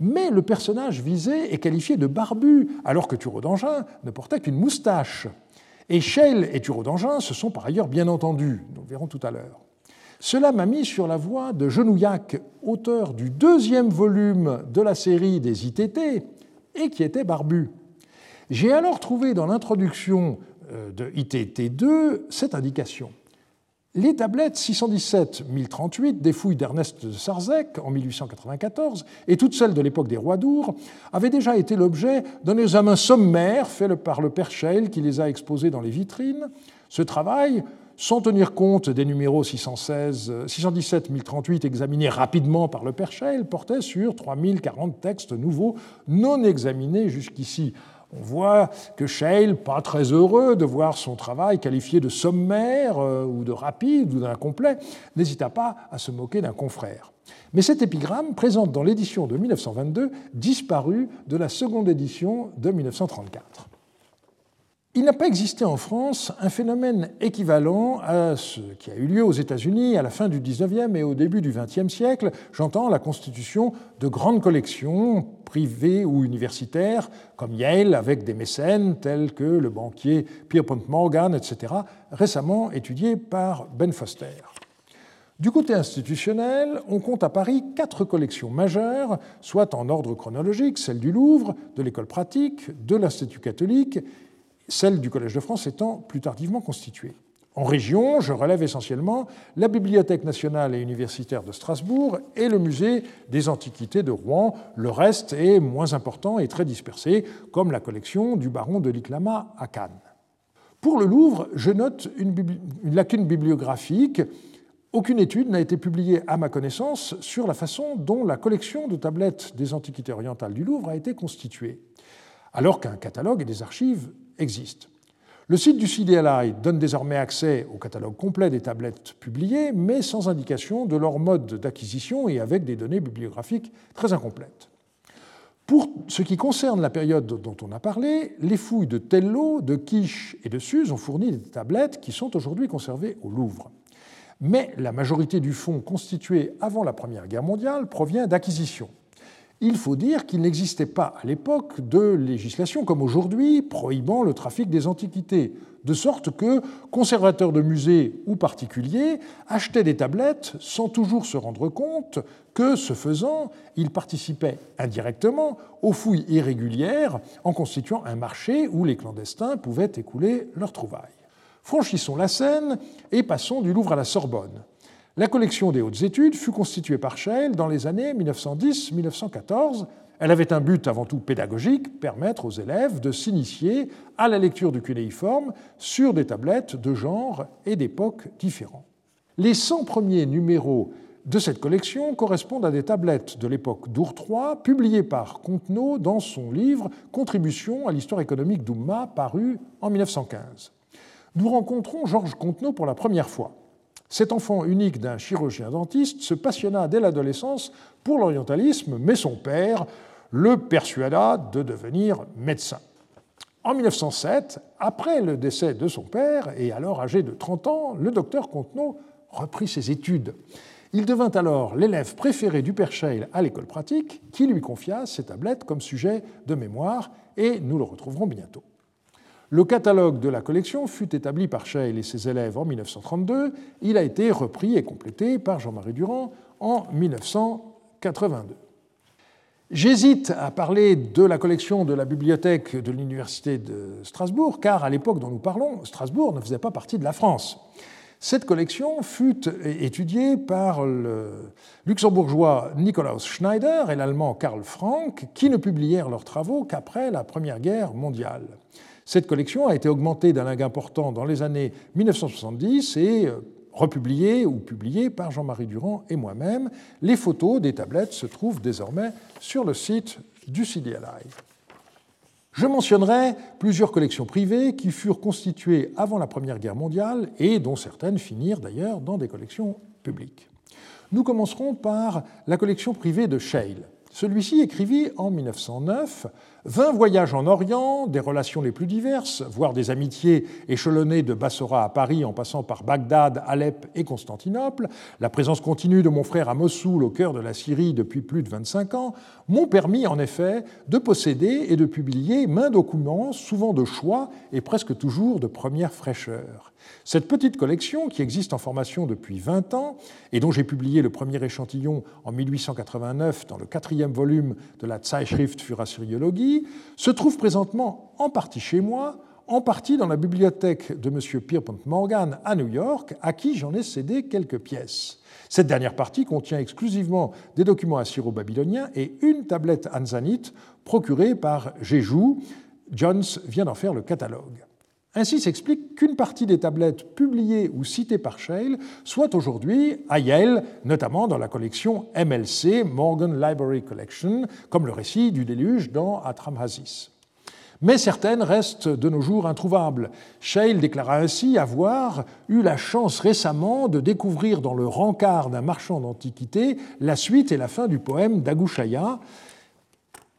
Mais le personnage visé est qualifié de barbu, alors que Thureau d'Angin ne portait qu'une moustache. Et Schell et Thureau d'Angin se sont par ailleurs bien entendus, nous verrons tout à l'heure. Cela m'a mis sur la voie de Genouillac, auteur du deuxième volume de la série des ITT, et qui était barbu. J'ai alors trouvé dans l'introduction euh, de ITT2 cette indication. Les tablettes 617-1038 des fouilles d'Ernest de Sarzec en 1894 et toutes celles de l'époque des rois d'Our avaient déjà été l'objet d'un examen sommaire fait par le père qui les a exposées dans les vitrines. Ce travail, sans tenir compte des numéros 617-1038 examinés rapidement par le père portait sur 3040 textes nouveaux non examinés jusqu'ici on voit que Scheil, pas très heureux de voir son travail qualifié de sommaire euh, ou de rapide ou d'incomplet, n'hésita pas à se moquer d'un confrère. Mais cet épigramme présente dans l'édition de 1922 disparu de la seconde édition de 1934. Il n'a pas existé en France un phénomène équivalent à ce qui a eu lieu aux États-Unis à la fin du XIXe et au début du XXe siècle. J'entends la constitution de grandes collections privées ou universitaires, comme Yale, avec des mécènes tels que le banquier Pierpont Morgan, etc., récemment étudiés par Ben Foster. Du côté institutionnel, on compte à Paris quatre collections majeures, soit en ordre chronologique, celle du Louvre, de l'École pratique, de l'Institut catholique celle du Collège de France étant plus tardivement constituée. En région, je relève essentiellement la Bibliothèque nationale et universitaire de Strasbourg et le Musée des Antiquités de Rouen. Le reste est moins important et très dispersé, comme la collection du baron de Liclama à Cannes. Pour le Louvre, je note une, lacune bibliographique Aucune étude n'a été publiée, à ma connaissance, sur la façon dont la collection de tablettes des Antiquités orientales du Louvre a été constituée, alors qu'un catalogue et des archives existent. Le site du CDLI donne désormais accès au catalogue complet des tablettes publiées, mais sans indication de leur mode d'acquisition et avec des données bibliographiques très incomplètes. Pour ce qui concerne la période dont on a parlé, les fouilles de Tello, de Quiche et de Suse ont fourni des tablettes qui sont aujourd'hui conservées au Louvre. Mais la majorité du fonds constitué avant la Première Guerre mondiale provient d'acquisitions. Il faut dire qu'il n'existait pas à l'époque de législation comme aujourd'hui prohibant le trafic des antiquités, de sorte que conservateurs de musées ou particuliers achetaient des tablettes sans toujours se rendre compte que, ce faisant, ils participaient indirectement aux fouilles irrégulières en constituant un marché où les clandestins pouvaient écouler leurs trouvailles. Franchissons la Seine et passons du Louvre à la Sorbonne. La collection des hautes études fut constituée par Scheil dans les années 1910-1914. Elle avait un but avant tout pédagogique, permettre aux élèves de s'initier à la lecture du cunéiforme sur des tablettes de genre et d'époques différents. Les 100 premiers numéros de cette collection correspondent à des tablettes de l'époque d'Ourtroy, publiées par Contenot dans son livre Contribution à l'histoire économique d'Oumma, paru en 1915. Nous rencontrons Georges Contenot pour la première fois. Cet enfant unique d'un chirurgien dentiste se passionna dès l'adolescence pour l'orientalisme, mais son père le persuada de devenir médecin. En 1907, après le décès de son père, et alors âgé de 30 ans, le docteur Contenot reprit ses études. Il devint alors l'élève préféré du père Scheil à l'école pratique, qui lui confia ses tablettes comme sujet de mémoire, et nous le retrouverons bientôt. Le catalogue de la collection fut établi par Scheil et ses élèves en 1932. Il a été repris et complété par Jean-Marie Durand en 1982. J'hésite à parler de la collection de la bibliothèque de l'Université de Strasbourg, car à l'époque dont nous parlons, Strasbourg ne faisait pas partie de la France. Cette collection fut étudiée par le luxembourgeois Nikolaus Schneider et l'allemand Karl Frank, qui ne publièrent leurs travaux qu'après la Première Guerre mondiale. Cette collection a été augmentée d'un lag important dans les années 1970 et euh, republiée ou publiée par Jean-Marie Durand et moi-même. Les photos des tablettes se trouvent désormais sur le site du CDLI. Je mentionnerai plusieurs collections privées qui furent constituées avant la Première Guerre mondiale et dont certaines finirent d'ailleurs dans des collections publiques. Nous commencerons par la collection privée de Scheil. Celui-ci écrivit en 1909 20 voyages en Orient, des relations les plus diverses, voire des amitiés échelonnées de Bassora à Paris en passant par Bagdad, Alep et Constantinople, la présence continue de mon frère à Mossoul au cœur de la Syrie depuis plus de 25 ans, m'ont permis en effet de posséder et de publier main documents, souvent de choix et presque toujours de première fraîcheur. Cette petite collection, qui existe en formation depuis 20 ans et dont j'ai publié le premier échantillon en 1889 dans le quatrième volume de la Zeitschrift für Assyriologie, se trouve présentement en partie chez moi, en partie dans la bibliothèque de M. Pierpont Morgan à New York, à qui j'en ai cédé quelques pièces. Cette dernière partie contient exclusivement des documents assyro-babyloniens et une tablette anzanite procurée par Jéjou. Jones vient d'en faire le catalogue. Ainsi s'explique qu'une partie des tablettes publiées ou citées par Scheil soit aujourd'hui à Yale, notamment dans la collection MLC, Morgan Library Collection, comme le récit du déluge dans Atramhasis. Mais certaines restent de nos jours introuvables. Scheil déclara ainsi avoir eu la chance récemment de découvrir dans le rencard d'un marchand d'antiquités la suite et la fin du poème d'Agushaya,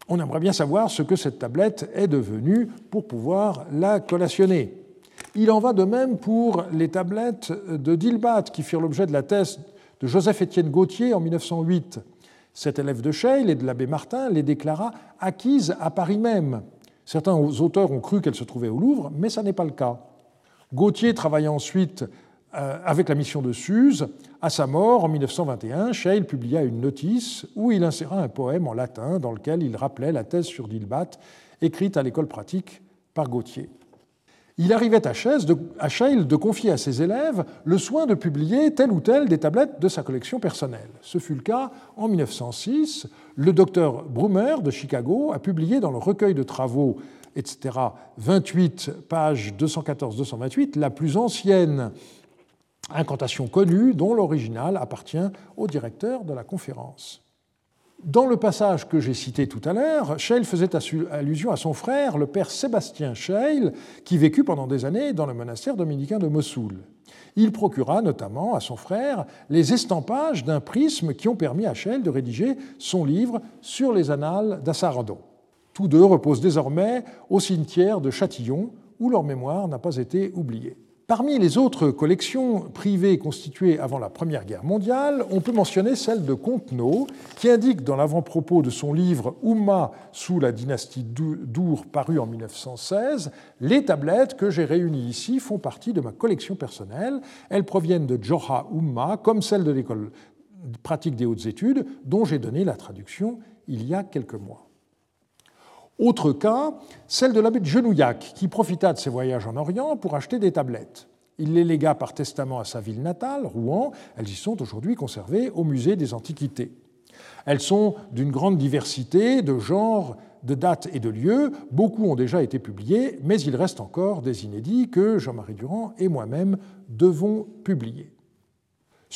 on aimerait bien savoir ce que cette tablette est devenue pour pouvoir la collationner. Il en va de même pour les tablettes de Dilbat qui firent l'objet de la thèse de Joseph-Étienne Gauthier en 1908. Cet élève de Scheil et de l'abbé Martin les déclara acquises à Paris même. Certains auteurs ont cru qu'elles se trouvaient au Louvre, mais ça n'est pas le cas. Gauthier travailla ensuite avec la mission de Suse. À sa mort, en 1921, Scheil publia une notice où il inséra un poème en latin dans lequel il rappelait la thèse sur Dilbat, écrite à l'école pratique par Gautier. Il arrivait à Scheil de confier à ses élèves le soin de publier telle ou telle des tablettes de sa collection personnelle. Ce fut le cas en 1906. Le docteur Brummer de Chicago a publié dans le recueil de travaux, etc., 28, page 214-228, la plus ancienne incantation connue dont l'original appartient au directeur de la conférence. Dans le passage que j'ai cité tout à l'heure, Scheil faisait allusion à son frère, le père Sébastien Scheil, qui vécut pendant des années dans le monastère dominicain de Mossoul. Il procura notamment à son frère les estampages d'un prisme qui ont permis à Scheil de rédiger son livre sur les annales d'Assardo. Tous deux reposent désormais au cimetière de Châtillon, où leur mémoire n'a pas été oubliée. Parmi les autres collections privées constituées avant la Première Guerre mondiale, on peut mentionner celle de Contenot, qui indique dans l'avant-propos de son livre Oumma sous la dynastie d'Our, paru en 1916, les tablettes que j'ai réunies ici font partie de ma collection personnelle. Elles proviennent de Joha Oumma, comme celle de l'école pratique des hautes études, dont j'ai donné la traduction il y a quelques mois. Autre cas, celle de l'abbé de Genouillac, qui profita de ses voyages en Orient pour acheter des tablettes. Il les légua par testament à sa ville natale, Rouen. Elles y sont aujourd'hui conservées au musée des Antiquités. Elles sont d'une grande diversité de genres, de dates et de lieux. Beaucoup ont déjà été publiés, mais il reste encore des inédits que Jean-Marie Durand et moi-même devons publier.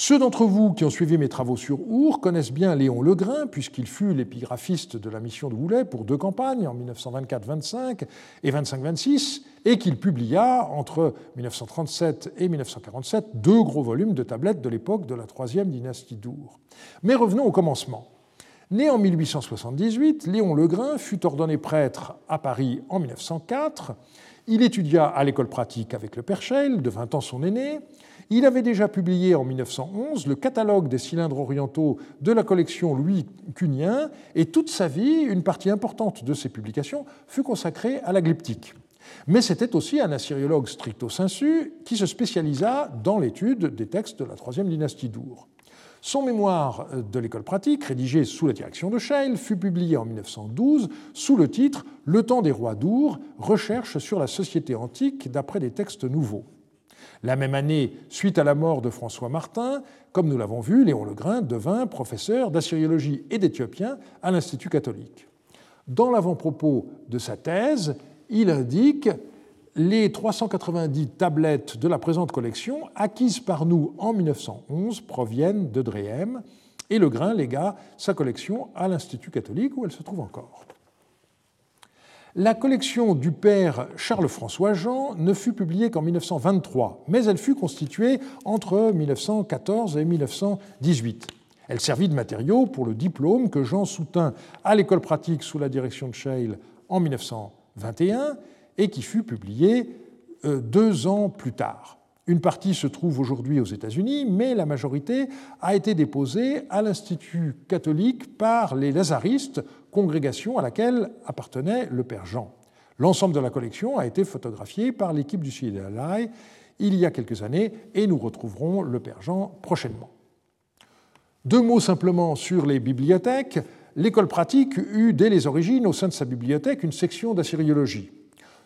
Ceux d'entre vous qui ont suivi mes travaux sur Our connaissent bien Léon Legrain, puisqu'il fut l'épigraphiste de la mission de Goulet pour deux campagnes, en 1924-25 et 25-26, et qu'il publia entre 1937 et 1947 deux gros volumes de tablettes de l'époque de la troisième dynastie d'Our. Mais revenons au commencement. Né en 1878, Léon Legrain fut ordonné prêtre à Paris en 1904. Il étudia à l'école pratique avec le Père Scheil, de 20 ans son aîné. Il avait déjà publié en 1911 le catalogue des cylindres orientaux de la collection Louis Cunien, et toute sa vie, une partie importante de ses publications fut consacrée à la glyptique. Mais c'était aussi un assyriologue stricto sensu qui se spécialisa dans l'étude des textes de la troisième dynastie d'Our. Son mémoire de l'école pratique, rédigé sous la direction de Scheil, fut publié en 1912 sous le titre Le temps des rois d'Our, recherche sur la société antique d'après des textes nouveaux. La même année, suite à la mort de François Martin, comme nous l'avons vu, Léon Legrain devint professeur d'assyriologie et d'éthiopien à l'Institut catholique. Dans l'avant-propos de sa thèse, il indique les 390 tablettes de la présente collection, acquises par nous en 1911, proviennent de Dréhem, et Legrain légua sa collection à l'Institut catholique où elle se trouve encore. La collection du père Charles-François Jean ne fut publiée qu'en 1923, mais elle fut constituée entre 1914 et 1918. Elle servit de matériau pour le diplôme que Jean soutint à l'école pratique sous la direction de Scheil en 1921 et qui fut publié euh, deux ans plus tard. Une partie se trouve aujourd'hui aux États-Unis, mais la majorité a été déposée à l'Institut catholique par les lazaristes, congrégation à laquelle appartenait le père Jean. L'ensemble de la collection a été photographié par l'équipe du CIDLI il y a quelques années et nous retrouverons le père Jean prochainement. Deux mots simplement sur les bibliothèques. L'école pratique eut dès les origines au sein de sa bibliothèque une section d'assyriologie.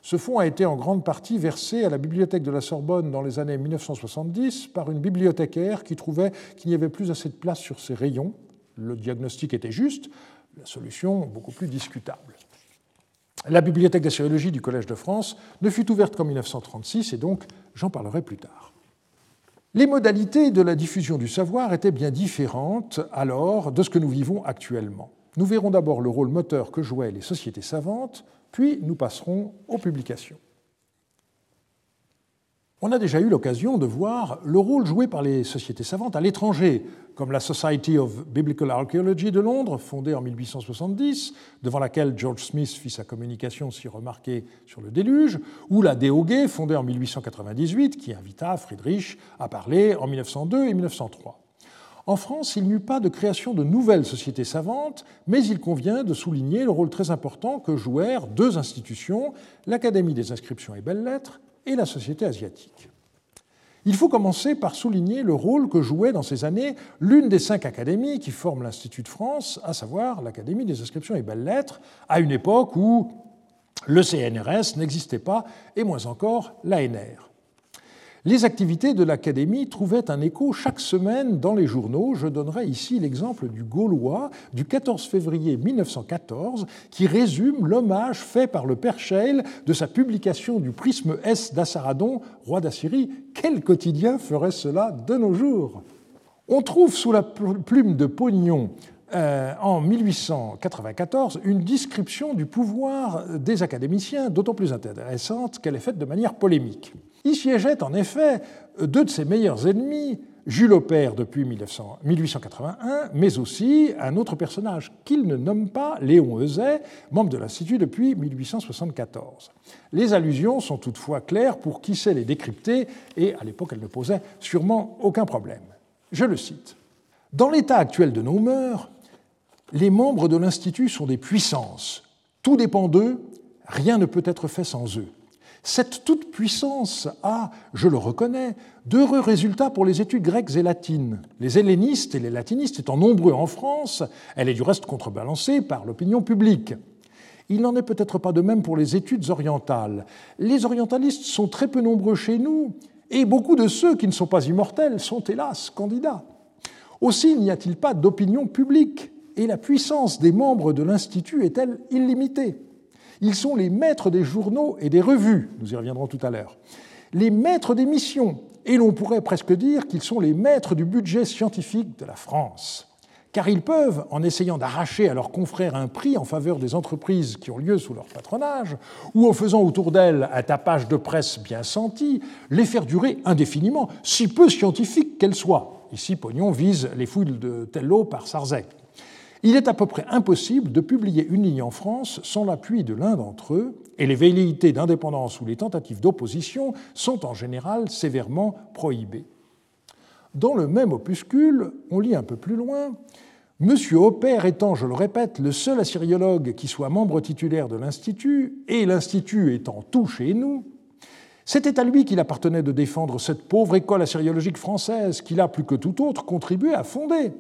Ce fonds a été en grande partie versé à la bibliothèque de la Sorbonne dans les années 1970 par une bibliothécaire qui trouvait qu'il n'y avait plus assez de place sur ses rayons. Le diagnostic était juste, la solution beaucoup plus discutable. La bibliothèque d'assyriologie du Collège de France ne fut ouverte qu'en 1936 et donc j'en parlerai plus tard. Les modalités de la diffusion du savoir étaient bien différentes alors de ce que nous vivons actuellement. Nous verrons d'abord le rôle moteur que jouaient les sociétés savantes, puis nous passerons aux publications. On a déjà eu l'occasion de voir le rôle joué par les sociétés savantes à l'étranger, comme la Society of Biblical Archaeology de Londres, fondée en 1870, devant laquelle George Smith fit sa communication si remarquée sur le déluge, ou la DOG, fondée en 1898, qui invita Friedrich à parler en 1902 et 1903. En France, il n'y eut pas de création de nouvelles sociétés savantes, mais il convient de souligner le rôle très important que jouèrent deux institutions, l'Académie des inscriptions et belles-lettres et la Société asiatique. Il faut commencer par souligner le rôle que jouait dans ces années l'une des cinq académies qui forment l'Institut de France, à savoir l'Académie des inscriptions et belles-lettres, à une époque où le CNRS n'existait pas, et moins encore l'ANR. Les activités de l'Académie trouvaient un écho chaque semaine dans les journaux. Je donnerai ici l'exemple du Gaulois du 14 février 1914 qui résume l'hommage fait par le père Scheil de sa publication du prisme S d'Assaradon, roi d'Assyrie. Quel quotidien ferait cela de nos jours? On trouve sous la plume de Pognon euh, en 1894 une description du pouvoir des académiciens, d'autant plus intéressante qu'elle est faite de manière polémique. Il siégeait en effet deux de ses meilleurs ennemis, Jules Aubert depuis 1881, mais aussi un autre personnage qu'il ne nomme pas, Léon Euzet, membre de l'Institut depuis 1874. Les allusions sont toutefois claires pour qui sait les décrypter, et à l'époque elles ne posaient sûrement aucun problème. Je le cite. Dans l'état actuel de nos mœurs, les membres de l'Institut sont des puissances. Tout dépend d'eux, rien ne peut être fait sans eux. Cette toute-puissance a, je le reconnais, d'heureux résultats pour les études grecques et latines. Les hellénistes et les latinistes étant nombreux en France, elle est du reste contrebalancée par l'opinion publique. Il n'en est peut-être pas de même pour les études orientales. Les orientalistes sont très peu nombreux chez nous, et beaucoup de ceux qui ne sont pas immortels sont hélas candidats. Aussi n'y a-t-il pas d'opinion publique, et la puissance des membres de l'Institut est-elle illimitée? Ils sont les maîtres des journaux et des revues, nous y reviendrons tout à l'heure, les maîtres des missions, et l'on pourrait presque dire qu'ils sont les maîtres du budget scientifique de la France. Car ils peuvent, en essayant d'arracher à leurs confrères un prix en faveur des entreprises qui ont lieu sous leur patronage, ou en faisant autour d'elles un tapage de presse bien senti, les faire durer indéfiniment, si peu scientifiques qu'elles soient. Ici, Pognon vise les fouilles de Tello par Sarzec. Il est à peu près impossible de publier une ligne en France sans l'appui de l'un d'entre eux, et les velléités d'indépendance ou les tentatives d'opposition sont en général sévèrement prohibées. Dans le même opuscule, on lit un peu plus loin Monsieur Oppert étant, je le répète, le seul assyriologue qui soit membre titulaire de l'Institut, et l'Institut étant tout chez nous, c'était à lui qu'il appartenait de défendre cette pauvre école assyriologique française qu'il a plus que tout autre contribué à fonder.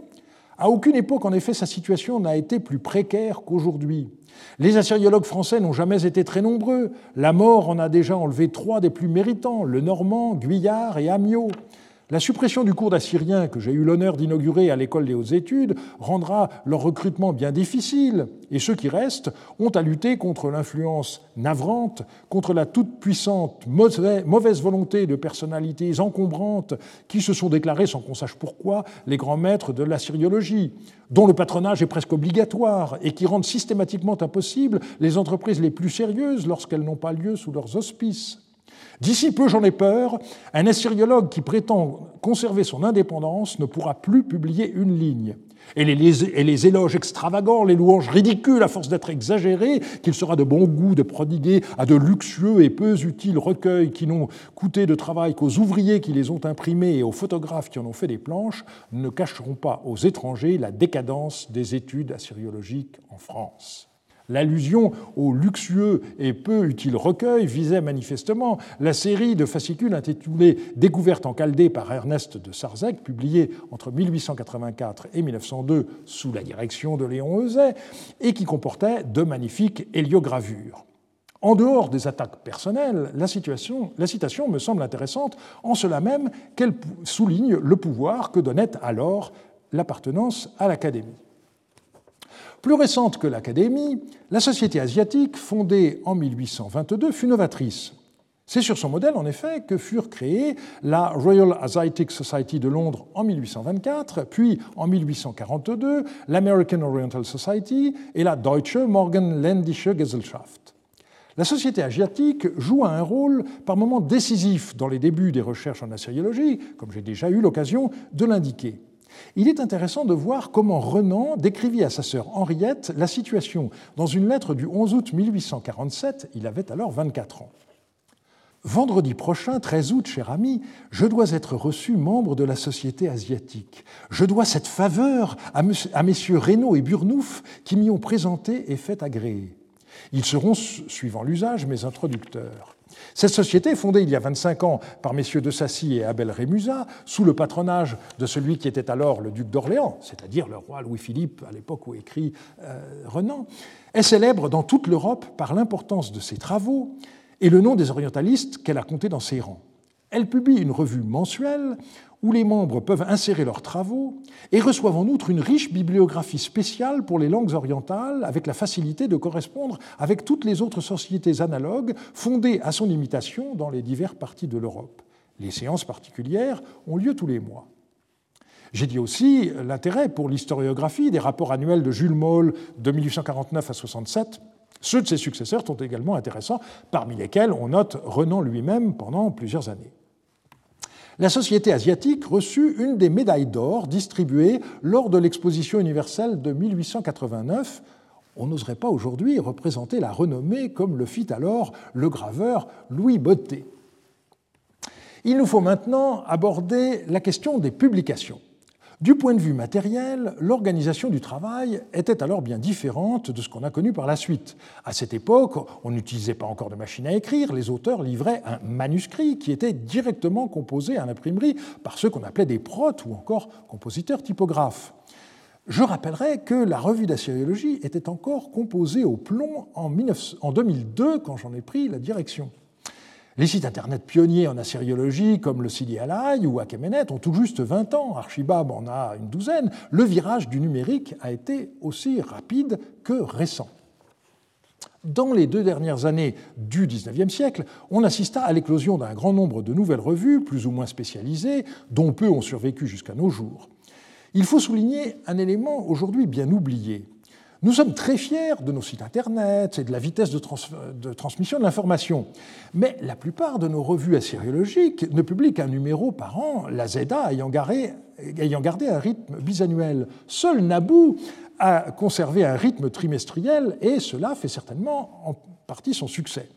À aucune époque, en effet, sa situation n'a été plus précaire qu'aujourd'hui. Les assyriologues français n'ont jamais été très nombreux. La mort en a déjà enlevé trois des plus méritants, le Normand, Guyard et Amiot. La suppression du cours d'assyrien que j'ai eu l'honneur d'inaugurer à l'école des hautes études rendra leur recrutement bien difficile, et ceux qui restent ont à lutter contre l'influence navrante, contre la toute-puissante mauvaise volonté de personnalités encombrantes qui se sont déclarées, sans qu'on sache pourquoi, les grands maîtres de l'assyriologie, dont le patronage est presque obligatoire et qui rendent systématiquement impossible les entreprises les plus sérieuses lorsqu'elles n'ont pas lieu sous leurs auspices. D'ici peu, j'en ai peur, un assyriologue qui prétend conserver son indépendance ne pourra plus publier une ligne. Et les, éloges extravagants, les louanges ridicules, à force d'être exagérés, qu'il sera de bon goût de prodiguer à de luxueux et peu utiles recueils qui n'ont coûté de travail qu'aux ouvriers qui les ont imprimés et aux photographes qui en ont fait des planches, ne cacheront pas aux étrangers la décadence des études assyriologiques en France. L'allusion au luxueux et peu utile recueil visait manifestement la série de fascicules intitulés Découverte en Chaldée par Ernest de Sarzec, publiée entre 1884 et 1902 sous la direction de Léon Euzet, et qui comportait de magnifiques héliogravures. En dehors des attaques personnelles, la citation me semble intéressante en cela même qu'elle souligne le pouvoir que donnait alors l'appartenance à l'Académie. Plus récente que l'Académie, la Société asiatique, fondée en 1822, fut novatrice. C'est sur son modèle, en effet, que furent créées la Royal Asiatic Society de Londres en 1824, puis en 1842 l'American Oriental Society et la Deutsche Morgenländische Gesellschaft. La société asiatique joue un rôle par moments décisif dans les débuts des recherches en assyriologie, comme j'ai déjà eu l'occasion de l'indiquer. Il est intéressant de voir comment Renan décrivit à sa sœur Henriette la situation dans une lettre du 11 août 1847, il avait alors 24 ans. Vendredi prochain, 13 août, cher ami, je dois être reçu membre de la Société asiatique. Je dois cette faveur à messieurs Reynaud et Burnouf qui m'y ont présenté et fait agréer. Ils seront, suivant l'usage, mes introducteurs. Cette société, fondée il y a 25 ans par messieurs de Sassy et Abel Rémusat, sous le patronage de celui qui était alors le duc d'Orléans, c'est-à-dire le roi Louis-Philippe à l'époque où écrit euh, Renan, est célèbre dans toute l'Europe par l'importance de ses travaux et le nom des orientalistes qu'elle a comptés dans ses rangs. Elle publie une revue mensuelle où les membres peuvent insérer leurs travaux et reçoivent en outre une riche bibliographie spéciale pour les langues orientales avec la facilité de correspondre avec toutes les autres sociétés analogues fondées à son imitation dans les diverses parties de l'Europe. Les séances particulières ont lieu tous les mois. J'ai dit aussi l'intérêt pour l'historiographie des rapports annuels de Jules Moll de 1849 à 67. Ceux de ses successeurs sont également intéressants, parmi lesquels on note Renan lui-même pendant plusieurs années. La Société asiatique reçut une des médailles d'or distribuées lors de l'exposition universelle de 1889. On n'oserait pas aujourd'hui représenter la renommée comme le fit alors le graveur Louis Botté. Il nous faut maintenant aborder la question des publications. Du point de vue matériel, l'organisation du travail était alors bien différente de ce qu'on a connu par la suite. À cette époque, on n'utilisait pas encore de machine à écrire, les auteurs livraient un manuscrit qui était directement composé à l'imprimerie par ceux qu'on appelait des protes ou encore compositeurs typographes. Je rappellerai que la revue d'assyriologie était encore composée au plomb en 2002 quand j'en ai pris la direction. Les sites internet pionniers en assyriologie, comme le Sidi Alay ou Akemenet, ont tout juste 20 ans. Archibab en a une douzaine. Le virage du numérique a été aussi rapide que récent. Dans les deux dernières années du XIXe siècle, on assista à l'éclosion d'un grand nombre de nouvelles revues, plus ou moins spécialisées, dont peu ont survécu jusqu'à nos jours. Il faut souligner un élément aujourd'hui bien oublié. Nous sommes très fiers de nos sites Internet et de la vitesse de, transmission de l'information, mais la plupart de nos revues assyriologiques ne publient qu'un numéro par an, la ZEDA ayant, ayant gardé un rythme bisannuel. Seul Naboo a conservé un rythme trimestriel et cela fait certainement en partie son succès.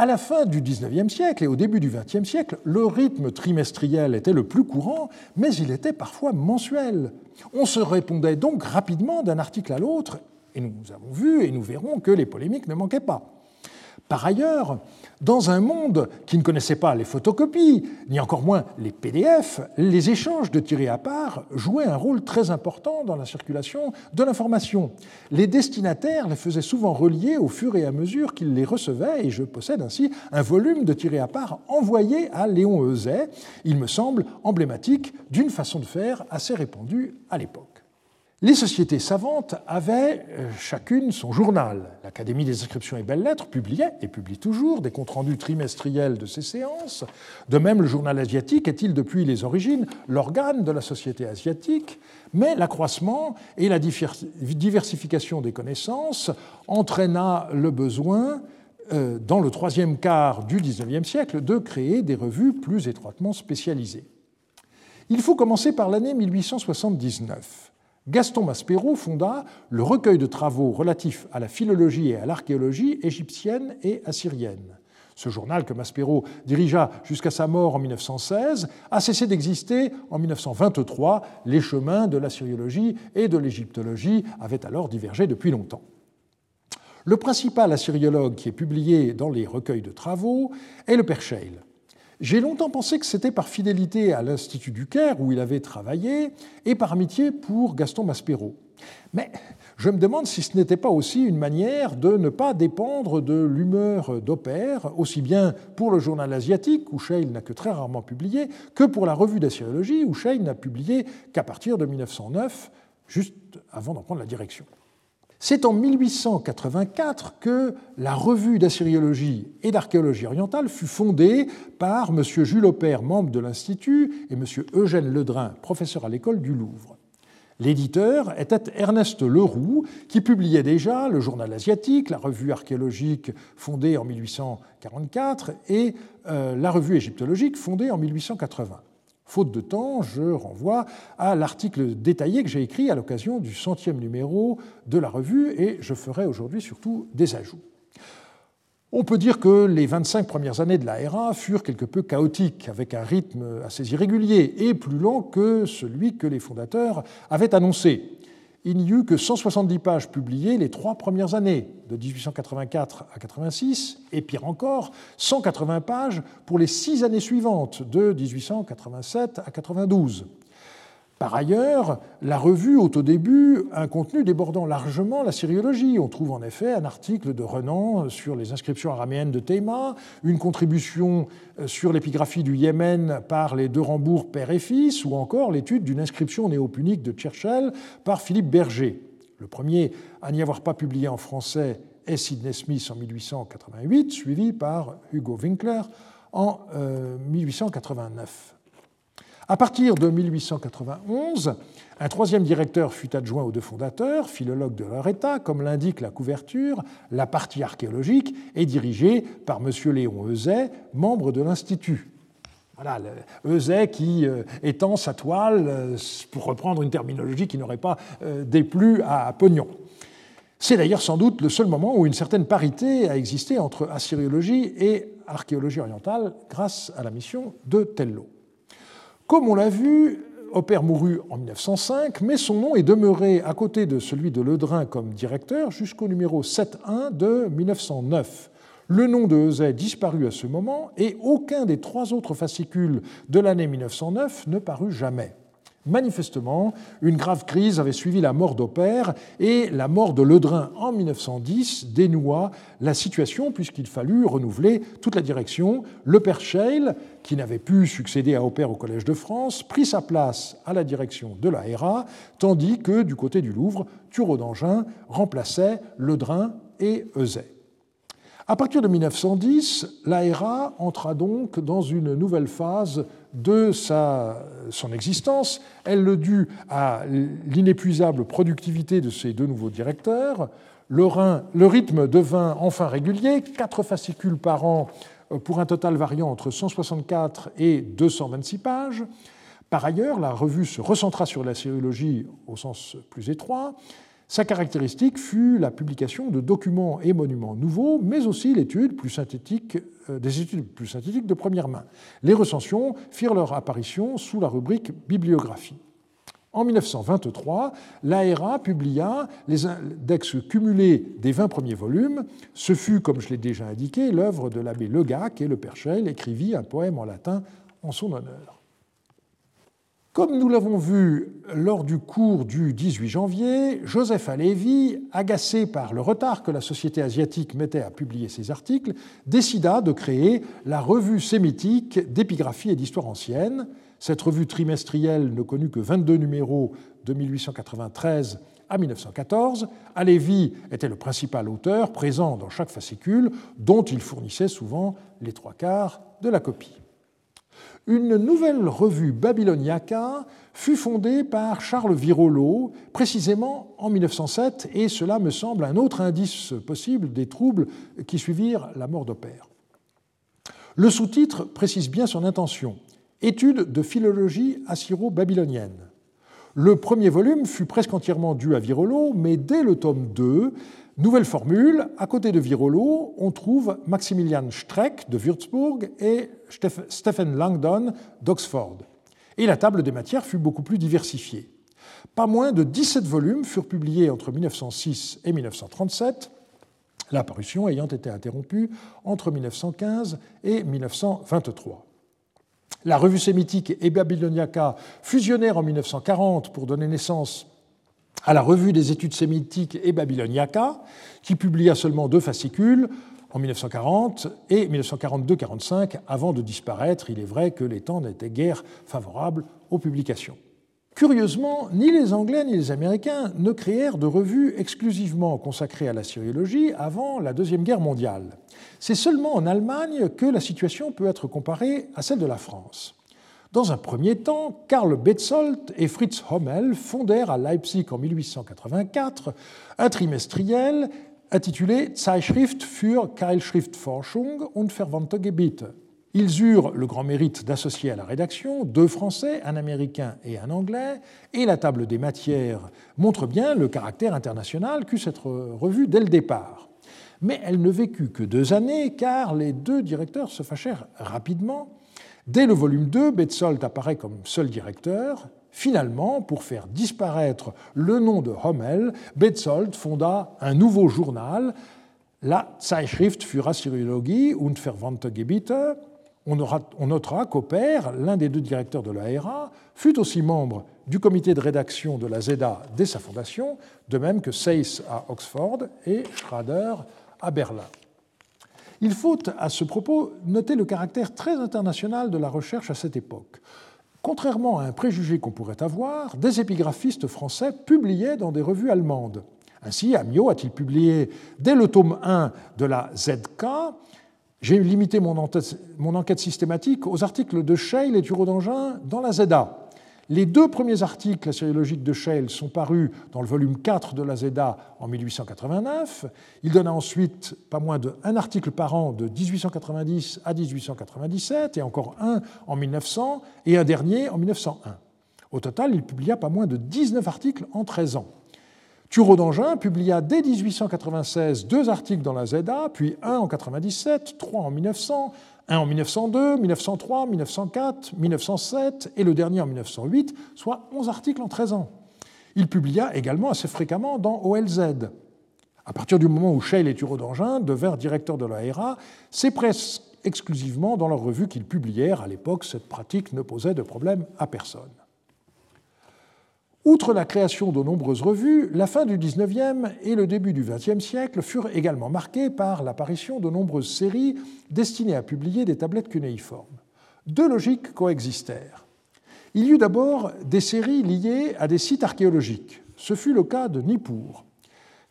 À la fin du XIXe siècle et au début du XXe siècle, le rythme trimestriel était le plus courant, mais il était parfois mensuel. On se répondait donc rapidement d'un article à l'autre, et nous avons vu et nous verrons que les polémiques ne manquaient pas. Par ailleurs, dans un monde qui ne connaissait pas les photocopies, ni encore moins les PDF, les échanges de tirés à part jouaient un rôle très important dans la circulation de l'information. Les destinataires les faisaient souvent relier au fur et à mesure qu'ils les recevaient, et je possède ainsi un volume de tirés à part envoyé à Léon Euzet. Il me semble emblématique d'une façon de faire assez répandue à l'époque. Les sociétés savantes avaient euh, chacune son journal. L'Académie des inscriptions et belles-lettres publiait, et publie toujours, des comptes rendus trimestriels de ses séances. De même, le journal asiatique est-il depuis les origines l'organe de la société asiatique, mais l'accroissement et la diversification des connaissances entraîna le besoin, euh, dans le troisième quart du XIXe siècle, de créer des revues plus étroitement spécialisées. Il faut commencer par l'année 1879. Gaston Maspero fonda le recueil de travaux relatifs à la philologie et à l'archéologie égyptienne et assyrienne. Ce journal que Maspero dirigea jusqu'à sa mort en 1916 a cessé d'exister en 1923. Les chemins de l'assyriologie et de l'égyptologie avaient alors divergé depuis longtemps. Le principal assyriologue qui est publié dans les recueils de travaux est le Père Scheil. J'ai longtemps pensé que c'était par fidélité à l'Institut du Caire où il avait travaillé et par amitié pour Gaston Maspero. Mais je me demande si ce n'était pas aussi une manière de ne pas dépendre de l'humeur d'Opère, aussi bien pour le journal asiatique, où Scheil n'a que très rarement publié, que pour la revue d'assyriologie, où Scheil n'a publié qu'à partir de 1909, juste avant d'en prendre la direction. C'est en 1884 que la revue d'assyriologie et d'archéologie orientale fut fondée par M. Jules Aupert, membre de l'Institut, et M. Eugène Ledrin, professeur à l'école du Louvre. L'éditeur était Ernest Leroux, qui publiait déjà le journal asiatique, la revue archéologique fondée en 1844 et euh, la revue égyptologique fondée en 1880. Faute de temps, je renvoie à l'article détaillé que j'ai écrit à l'occasion du centième numéro de la revue et je ferai aujourd'hui surtout des ajouts. On peut dire que les 25 premières années de la RA furent quelque peu chaotiques, avec un rythme assez irrégulier et plus lent que celui que les fondateurs avaient annoncé il n'y eut que 170 pages publiées les trois premières années, de 1884 à 86, et pire encore, 180 pages pour les six années suivantes, de 1887 à 92. Par ailleurs, la revue ôte au début un contenu débordant largement la syriologie. On trouve en effet un article de Renan sur les inscriptions araméennes de Théma, une contribution euh, sur l'épigraphie du Yémen par les deux Rambourg père et fils, ou encore l'étude d'une inscription néopunique de Churchill par Philippe Berger. Le premier à n'y avoir pas publié en français est Sidney Smith en 1888, suivi par Hugo Winkler en 1889. À partir de 1891, un troisième directeur fut adjoint aux deux fondateurs, philologue de leur État, comme l'indique la couverture, la partie archéologique est dirigée par M. Léon Euzet, membre de l'Institut. Voilà, Euzet qui euh, étend sa toile, euh, pour reprendre une terminologie qui n'aurait pas euh, déplu à Pognon. C'est d'ailleurs sans doute le seul moment où une certaine parité a existé entre assyriologie et archéologie orientale grâce à la mission de Tello. Comme on l'a vu, Opère mourut en 1905, mais son nom est demeuré à côté de celui de Ledrin comme directeur jusqu'au numéro 7.1 de 1909. Le nom de Eusay disparut à ce moment et aucun des trois autres fascicules de l'année 1909 ne parut jamais. Manifestement, une grave crise avait suivi la mort d'Opère et la mort de Ledrin en 1910 dénoua la situation puisqu'il fallut renouveler toute la direction. Le père Scheil, qui n'avait pu succéder à Opère au Collège de France, prit sa place à la direction de la tandis que du côté du Louvre, Thureau d'Angin remplaçait Ledrin et Euzet. À partir de 1910, l'AERA entra donc dans une nouvelle phase de sa, son existence. Elle le dut à l'inépuisable productivité de ses deux nouveaux directeurs. Le, le rythme devint enfin régulier, quatre fascicules par an pour un total variant entre 164 et 226 pages. Par ailleurs, la revue se recentra sur la sériologie au sens plus étroit. Sa caractéristique fut la publication de documents et monuments nouveaux, mais aussi l'étude plus synthétique, euh, des études plus synthétiques de première main. Les recensions firent leur apparition sous la rubrique bibliographie. En 1923, l'AERA publia les index cumulés des 20 premiers volumes. Ce fut, comme je l'ai déjà indiqué, l'œuvre de l'abbé Legac et le Père écrivit un poème en latin en son honneur. Comme nous l'avons vu lors du cours du 18 janvier, Joseph Alevi, agacé par le retard que la société asiatique mettait à publier ses articles, décida de créer la revue sémitique d'épigraphie et d'histoire ancienne. Cette revue trimestrielle ne connut que 22 numéros de 1893 à 1914. Alevi était le principal auteur, présent dans chaque fascicule, dont il fournissait souvent les trois quarts de la copie une nouvelle revue babyloniaca fut fondée par Charles Virolo, précisément en 1907, et cela me semble un autre indice possible des troubles qui suivirent la mort d'Opère. Le sous-titre précise bien son intention Étude de philologie assyro-babylonienne. Le premier volume fut presque entièrement dû à Virolo, mais dès le tome 2, Nouvelle formule, à côté de Virolo, on trouve Maximilian Streck de Würzburg et Stephen Langdon d'Oxford. Et la table des matières fut beaucoup plus diversifiée. Pas moins de 17 volumes furent publiés entre 1906 et 1937, la parution ayant été interrompue entre 1915 et 1923. La revue sémitique et Babyloniaca fusionnèrent en 1940 pour donner naissance à la Revue des études sémitiques et babyloniaca, qui publia seulement deux fascicules en 1940 et 1942-45, avant de disparaître. Il est vrai que les temps n'étaient guère favorables aux publications. Curieusement, ni les Anglais ni les Américains ne créèrent de revues exclusivement consacrées à la syriologie avant la Deuxième Guerre mondiale. C'est seulement en Allemagne que la situation peut être comparée à celle de la France. Dans un premier temps, Karl Betzold et Fritz Hommel fondèrent à Leipzig en 1884 un trimestriel intitulé Zeitschrift für Keilschriftforschung und verwandte Gebiete. Ils eurent le grand mérite d'associer à la rédaction deux Français, un Américain et un Anglais, et la table des matières montre bien le caractère international qu'eut cette revue dès le départ. Mais elle ne vécut que deux années, car les deux directeurs se fâchèrent rapidement Dès le volume 2, Betzold apparaît comme seul directeur. Finalement, pour faire disparaître le nom de Hommel, Betzold fonda un nouveau journal, la Zeitschrift für Assyriologie und verwandte Gebiete. On, notera qu'Opère, l'un des deux directeurs de l'ARA, fut aussi membre du comité de rédaction de la ZEDA dès sa fondation, de même que Seyss à Oxford et Schrader à Berlin. Il faut à ce propos noter le caractère très international de la recherche à cette époque. Contrairement à un préjugé qu'on pourrait avoir, des épigraphistes français publiaient dans des revues allemandes. Ainsi, Amiot a-t-il publié dès le tome 1 de la ZK J'ai limité mon enquête systématique aux articles de Scheil et Turo d'Angin dans la ZA. Les deux premiers articles sériologiques de Scheil sont parus dans le volume 4 de la ZEDA en 1889. Il donna ensuite pas moins d'un article par an de 1890 à 1897, et encore un en 1900, et un dernier en 1901. Au total, il publia pas moins de 19 articles en 13 ans. Thureau d'Angin publia dès 1896 deux articles dans la ZEDA, puis un en 97, trois en 1900, un en 1902, 1903, 1904, 1907 et le dernier en 1908, soit 11 articles en 13 ans. Il publia également assez fréquemment dans OLZ. À partir du moment où Scheil et Thureau d'Angin devinrent directeurs de l'ARA, c'est presque exclusivement dans leurs revues qu'ils publièrent. À l'époque, cette pratique ne posait de problème à personne. Outre la création de nombreuses revues, la fin du XIXe et le début du XXe siècle furent également marqués par l'apparition de nombreuses séries destinées à publier des tablettes cunéiformes. Deux logiques coexistèrent. Il y eut d'abord des séries liées à des sites archéologiques. Ce fut le cas de Nippur.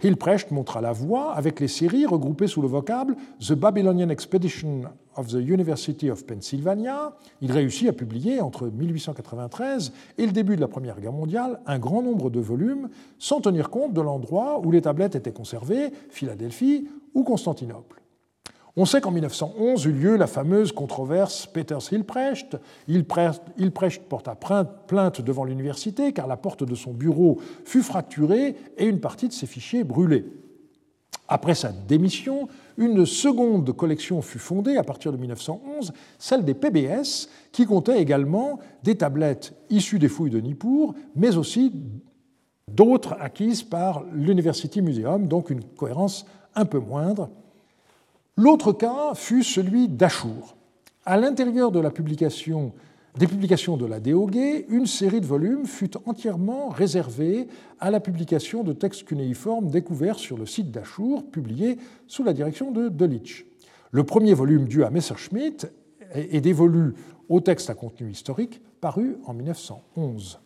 Hilprecht montra la voie avec les séries regroupées sous le vocable The Babylonian Expedition of the University of Pennsylvania. Il réussit à publier entre 1893 et le début de la Première Guerre mondiale un grand nombre de volumes sans tenir compte de l'endroit où les tablettes étaient conservées, Philadelphie ou Constantinople. On sait qu'en 1911 eut lieu la fameuse controverse Peters-Hilprecht. Hilprecht porta plainte devant l'université car la porte de son bureau fut fracturée et une partie de ses fichiers brûlés. Après sa démission, une seconde collection fut fondée à partir de 1911, celle des PBS, qui comptait également des tablettes issues des fouilles de Nippur, mais aussi d'autres acquises par l'University Museum, donc une cohérence un peu moindre L'autre cas fut celui d'Achour. À l'intérieur de la publication, des publications de la Déogué, une série de volumes fut entièrement réservée à la publication de textes cunéiformes découverts sur le site d'Achour, publiés sous la direction de Delitzsch. Le premier volume dû à Messerschmitt est dévolu au texte à contenu historique paru en 1911.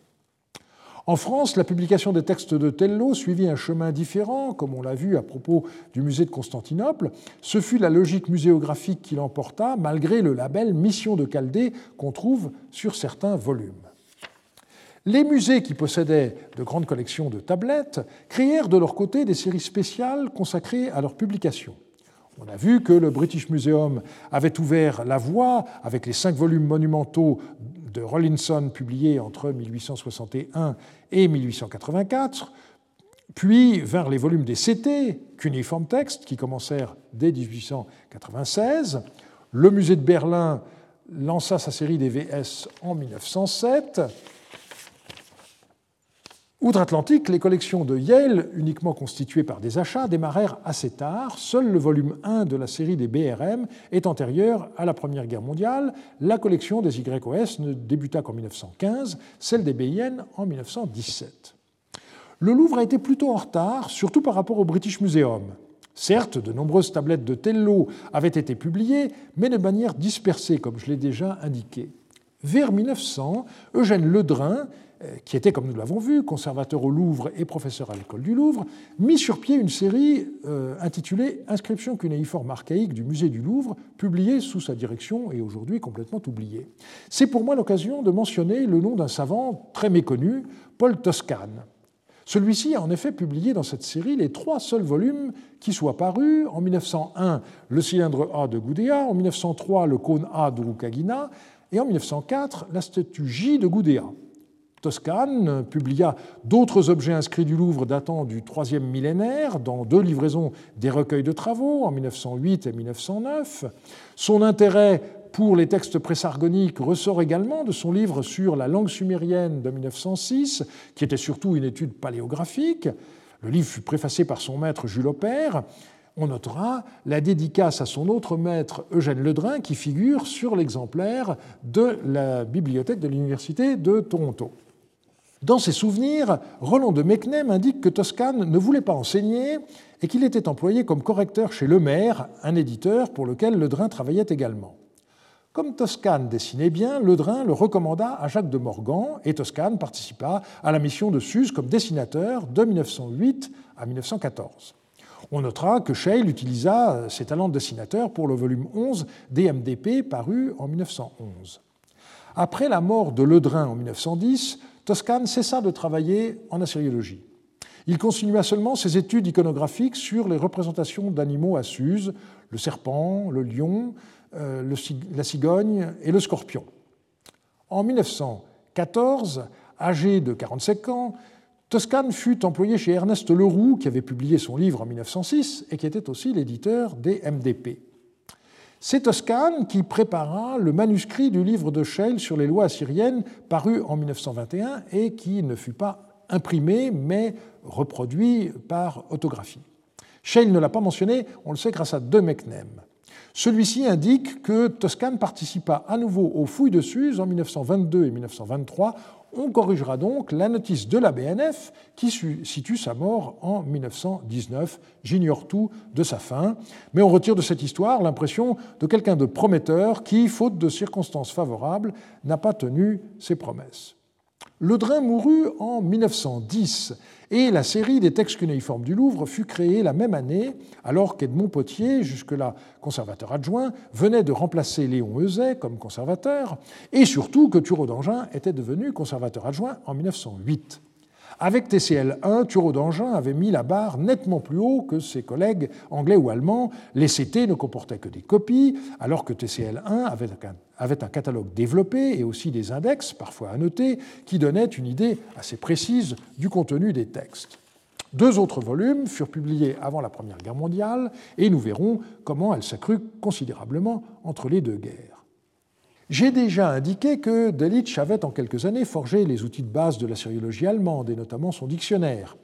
En France, la publication des textes de Tello suivit un chemin différent, comme on l'a vu à propos du musée de Constantinople. Ce fut la logique muséographique qui l'emporta, malgré le label Mission de Chaldée qu'on trouve sur certains volumes. Les musées qui possédaient de grandes collections de tablettes créèrent de leur côté des séries spéciales consacrées à leur publication. On a vu que le British Museum avait ouvert la voie avec les cinq volumes monumentaux de Rollinson publié entre 1861 et 1884, puis vers les volumes des CT, Cuneiform Text, qui commencèrent dès 1896. Le musée de Berlin lança sa série des VS en 1907. Outre-Atlantique, les collections de Yale, uniquement constituées par des achats, démarrèrent assez tard. Seul le volume 1 de la série des BRM est antérieur à la Première Guerre mondiale. La collection des YOS ne débuta qu'en 1915, celle des BIN en 1917. Le Louvre a été plutôt en retard, surtout par rapport au British Museum. Certes, de nombreuses tablettes de Tello avaient été publiées, mais de manière dispersée, comme je l'ai déjà indiqué. Vers 1900, Eugène Ledrin qui était, comme nous l'avons vu, conservateur au Louvre et professeur à l'école du Louvre, mit sur pied une série euh, intitulée Inscription cunéiforme archaïque du musée du Louvre, publiée sous sa direction et aujourd'hui complètement oubliée. C'est pour moi l'occasion de mentionner le nom d'un savant très méconnu, Paul Toscane. Celui-ci a en effet publié dans cette série les trois seuls volumes qui soient parus. En 1901, le cylindre A de Gudea, en 1903, le cône A de Rukagina, et en 1904, la statue J de Gudea. Toscane publia d'autres objets inscrits du Louvre datant du troisième millénaire dans deux livraisons des recueils de travaux en 1908 et 1909. Son intérêt pour les textes présargoniques ressort également de son livre sur la langue sumérienne de 1906, qui était surtout une étude paléographique. Le livre fut préfacé par son maître Jules Aubert. On notera la dédicace à son autre maître Eugène Ledrin qui figure sur l'exemplaire de la bibliothèque de l'Université de Toronto. Dans ses souvenirs, Roland de Mecnem indique que Toscane ne voulait pas enseigner et qu'il était employé comme correcteur chez Lemaire, un éditeur pour lequel Ledrin travaillait également. Comme Toscane dessinait bien, Ledrin le recommanda à Jacques de Morgan et Toscane participa à la mission de Suse comme dessinateur de 1908 à 1914. On notera que Scheil utilisa ses talents de dessinateur pour le volume 11 DMDP paru en 1911. Après la mort de Ledrin en 1910, Toscane cessa de travailler en assyriologie. Il continua seulement ses études iconographiques sur les représentations d'animaux à Suse, le serpent, le lion, euh, la cigogne et le scorpion. En 1914, âgé de 45 ans, Toscane fut employé chez Ernest Leroux, qui avait publié son livre en 1906 et qui était aussi l'éditeur des MDP. C'est Toscane qui prépara le manuscrit du livre de Scheil sur les lois assyriennes paru en 1921 et qui ne fut pas imprimé mais reproduit par autographie. Scheil ne l'a pas mentionné, on le sait grâce à De Mecnem. Celui-ci indique que Toscane participa à nouveau aux fouilles de Suse en 1922 et 1923 on corrigera donc la notice de la BNF qui situe sa mort en 1919. J'ignore tout de sa fin, mais on retire de cette histoire l'impression de quelqu'un de prometteur qui, faute de circonstances favorables, n'a pas tenu ses promesses. Ledrin mourut en 1910 et la série des textes cunéiformes du Louvre fut créée la même année, alors qu'Edmond Potier, jusque-là conservateur adjoint, venait de remplacer Léon Euzet comme conservateur, et surtout que Thureau d'Angin était devenu conservateur adjoint en 1908. Avec TCL1, Thureau d'Angin avait mis la barre nettement plus haut que ses collègues anglais ou allemands. Les CT ne comportaient que des copies, alors que TCL1 avait un catalogue développé et aussi des index, parfois annotés, qui donnaient une idée assez précise du contenu des textes. Deux autres volumes furent publiés avant la Première Guerre mondiale et nous verrons comment elle s'accrut considérablement entre les deux guerres. J'ai déjà indiqué que Delitzsch avait en quelques années forgé les outils de base de la sériologie allemande, et notamment son dictionnaire.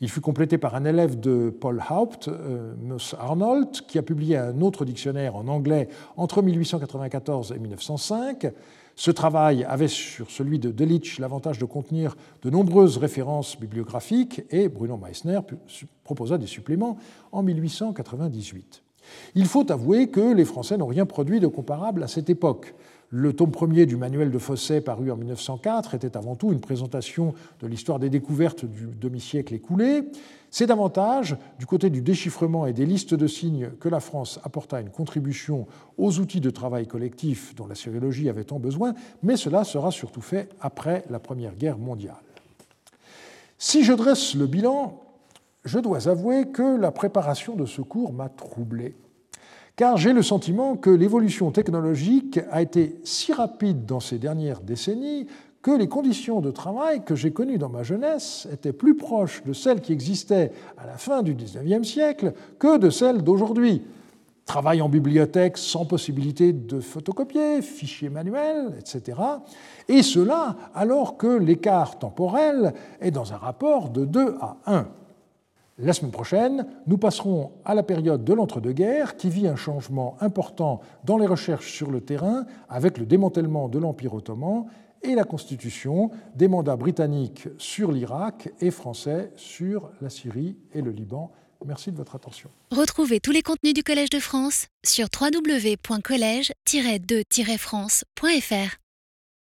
Il fut complété par un élève de Paul Haupt, euh, Arnold, qui a publié un autre dictionnaire en anglais entre 1894 et 1905. Ce travail avait sur celui de Delitzsch l'avantage de contenir de nombreuses références bibliographiques et Bruno Meissner proposa des suppléments en 1898. Il faut avouer que les Français n'ont rien produit de comparable à cette époque. Le tome premier du manuel de Fosset, paru en 1904, était avant tout une présentation de l'histoire des découvertes du demi-siècle écoulé. C'est davantage du côté du déchiffrement et des listes de signes que la France apporta une contribution aux outils de travail collectif dont la sériologie avait tant besoin, mais cela sera surtout fait après la Première Guerre mondiale. Si je dresse le bilan, je dois avouer que la préparation de ce cours m'a troublé car j'ai le sentiment que l'évolution technologique a été si rapide dans ces dernières décennies que les conditions de travail que j'ai connues dans ma jeunesse étaient plus proches de celles qui existaient à la fin du XIXe siècle que de celles d'aujourd'hui. Travail en bibliothèque sans possibilité de photocopier, fichiers manuels, etc. Et cela alors que l'écart temporel est dans un rapport de 2 à 1. La semaine prochaine, nous passerons à la période de l'entre-deux-guerres qui vit un changement important dans les recherches sur le terrain avec le démantèlement de l'Empire ottoman et la constitution des mandats britanniques sur l'Irak et français sur la Syrie et le Liban. Merci de votre attention. Retrouvez tous les contenus du Collège de France sur www.colège-2-france.fr.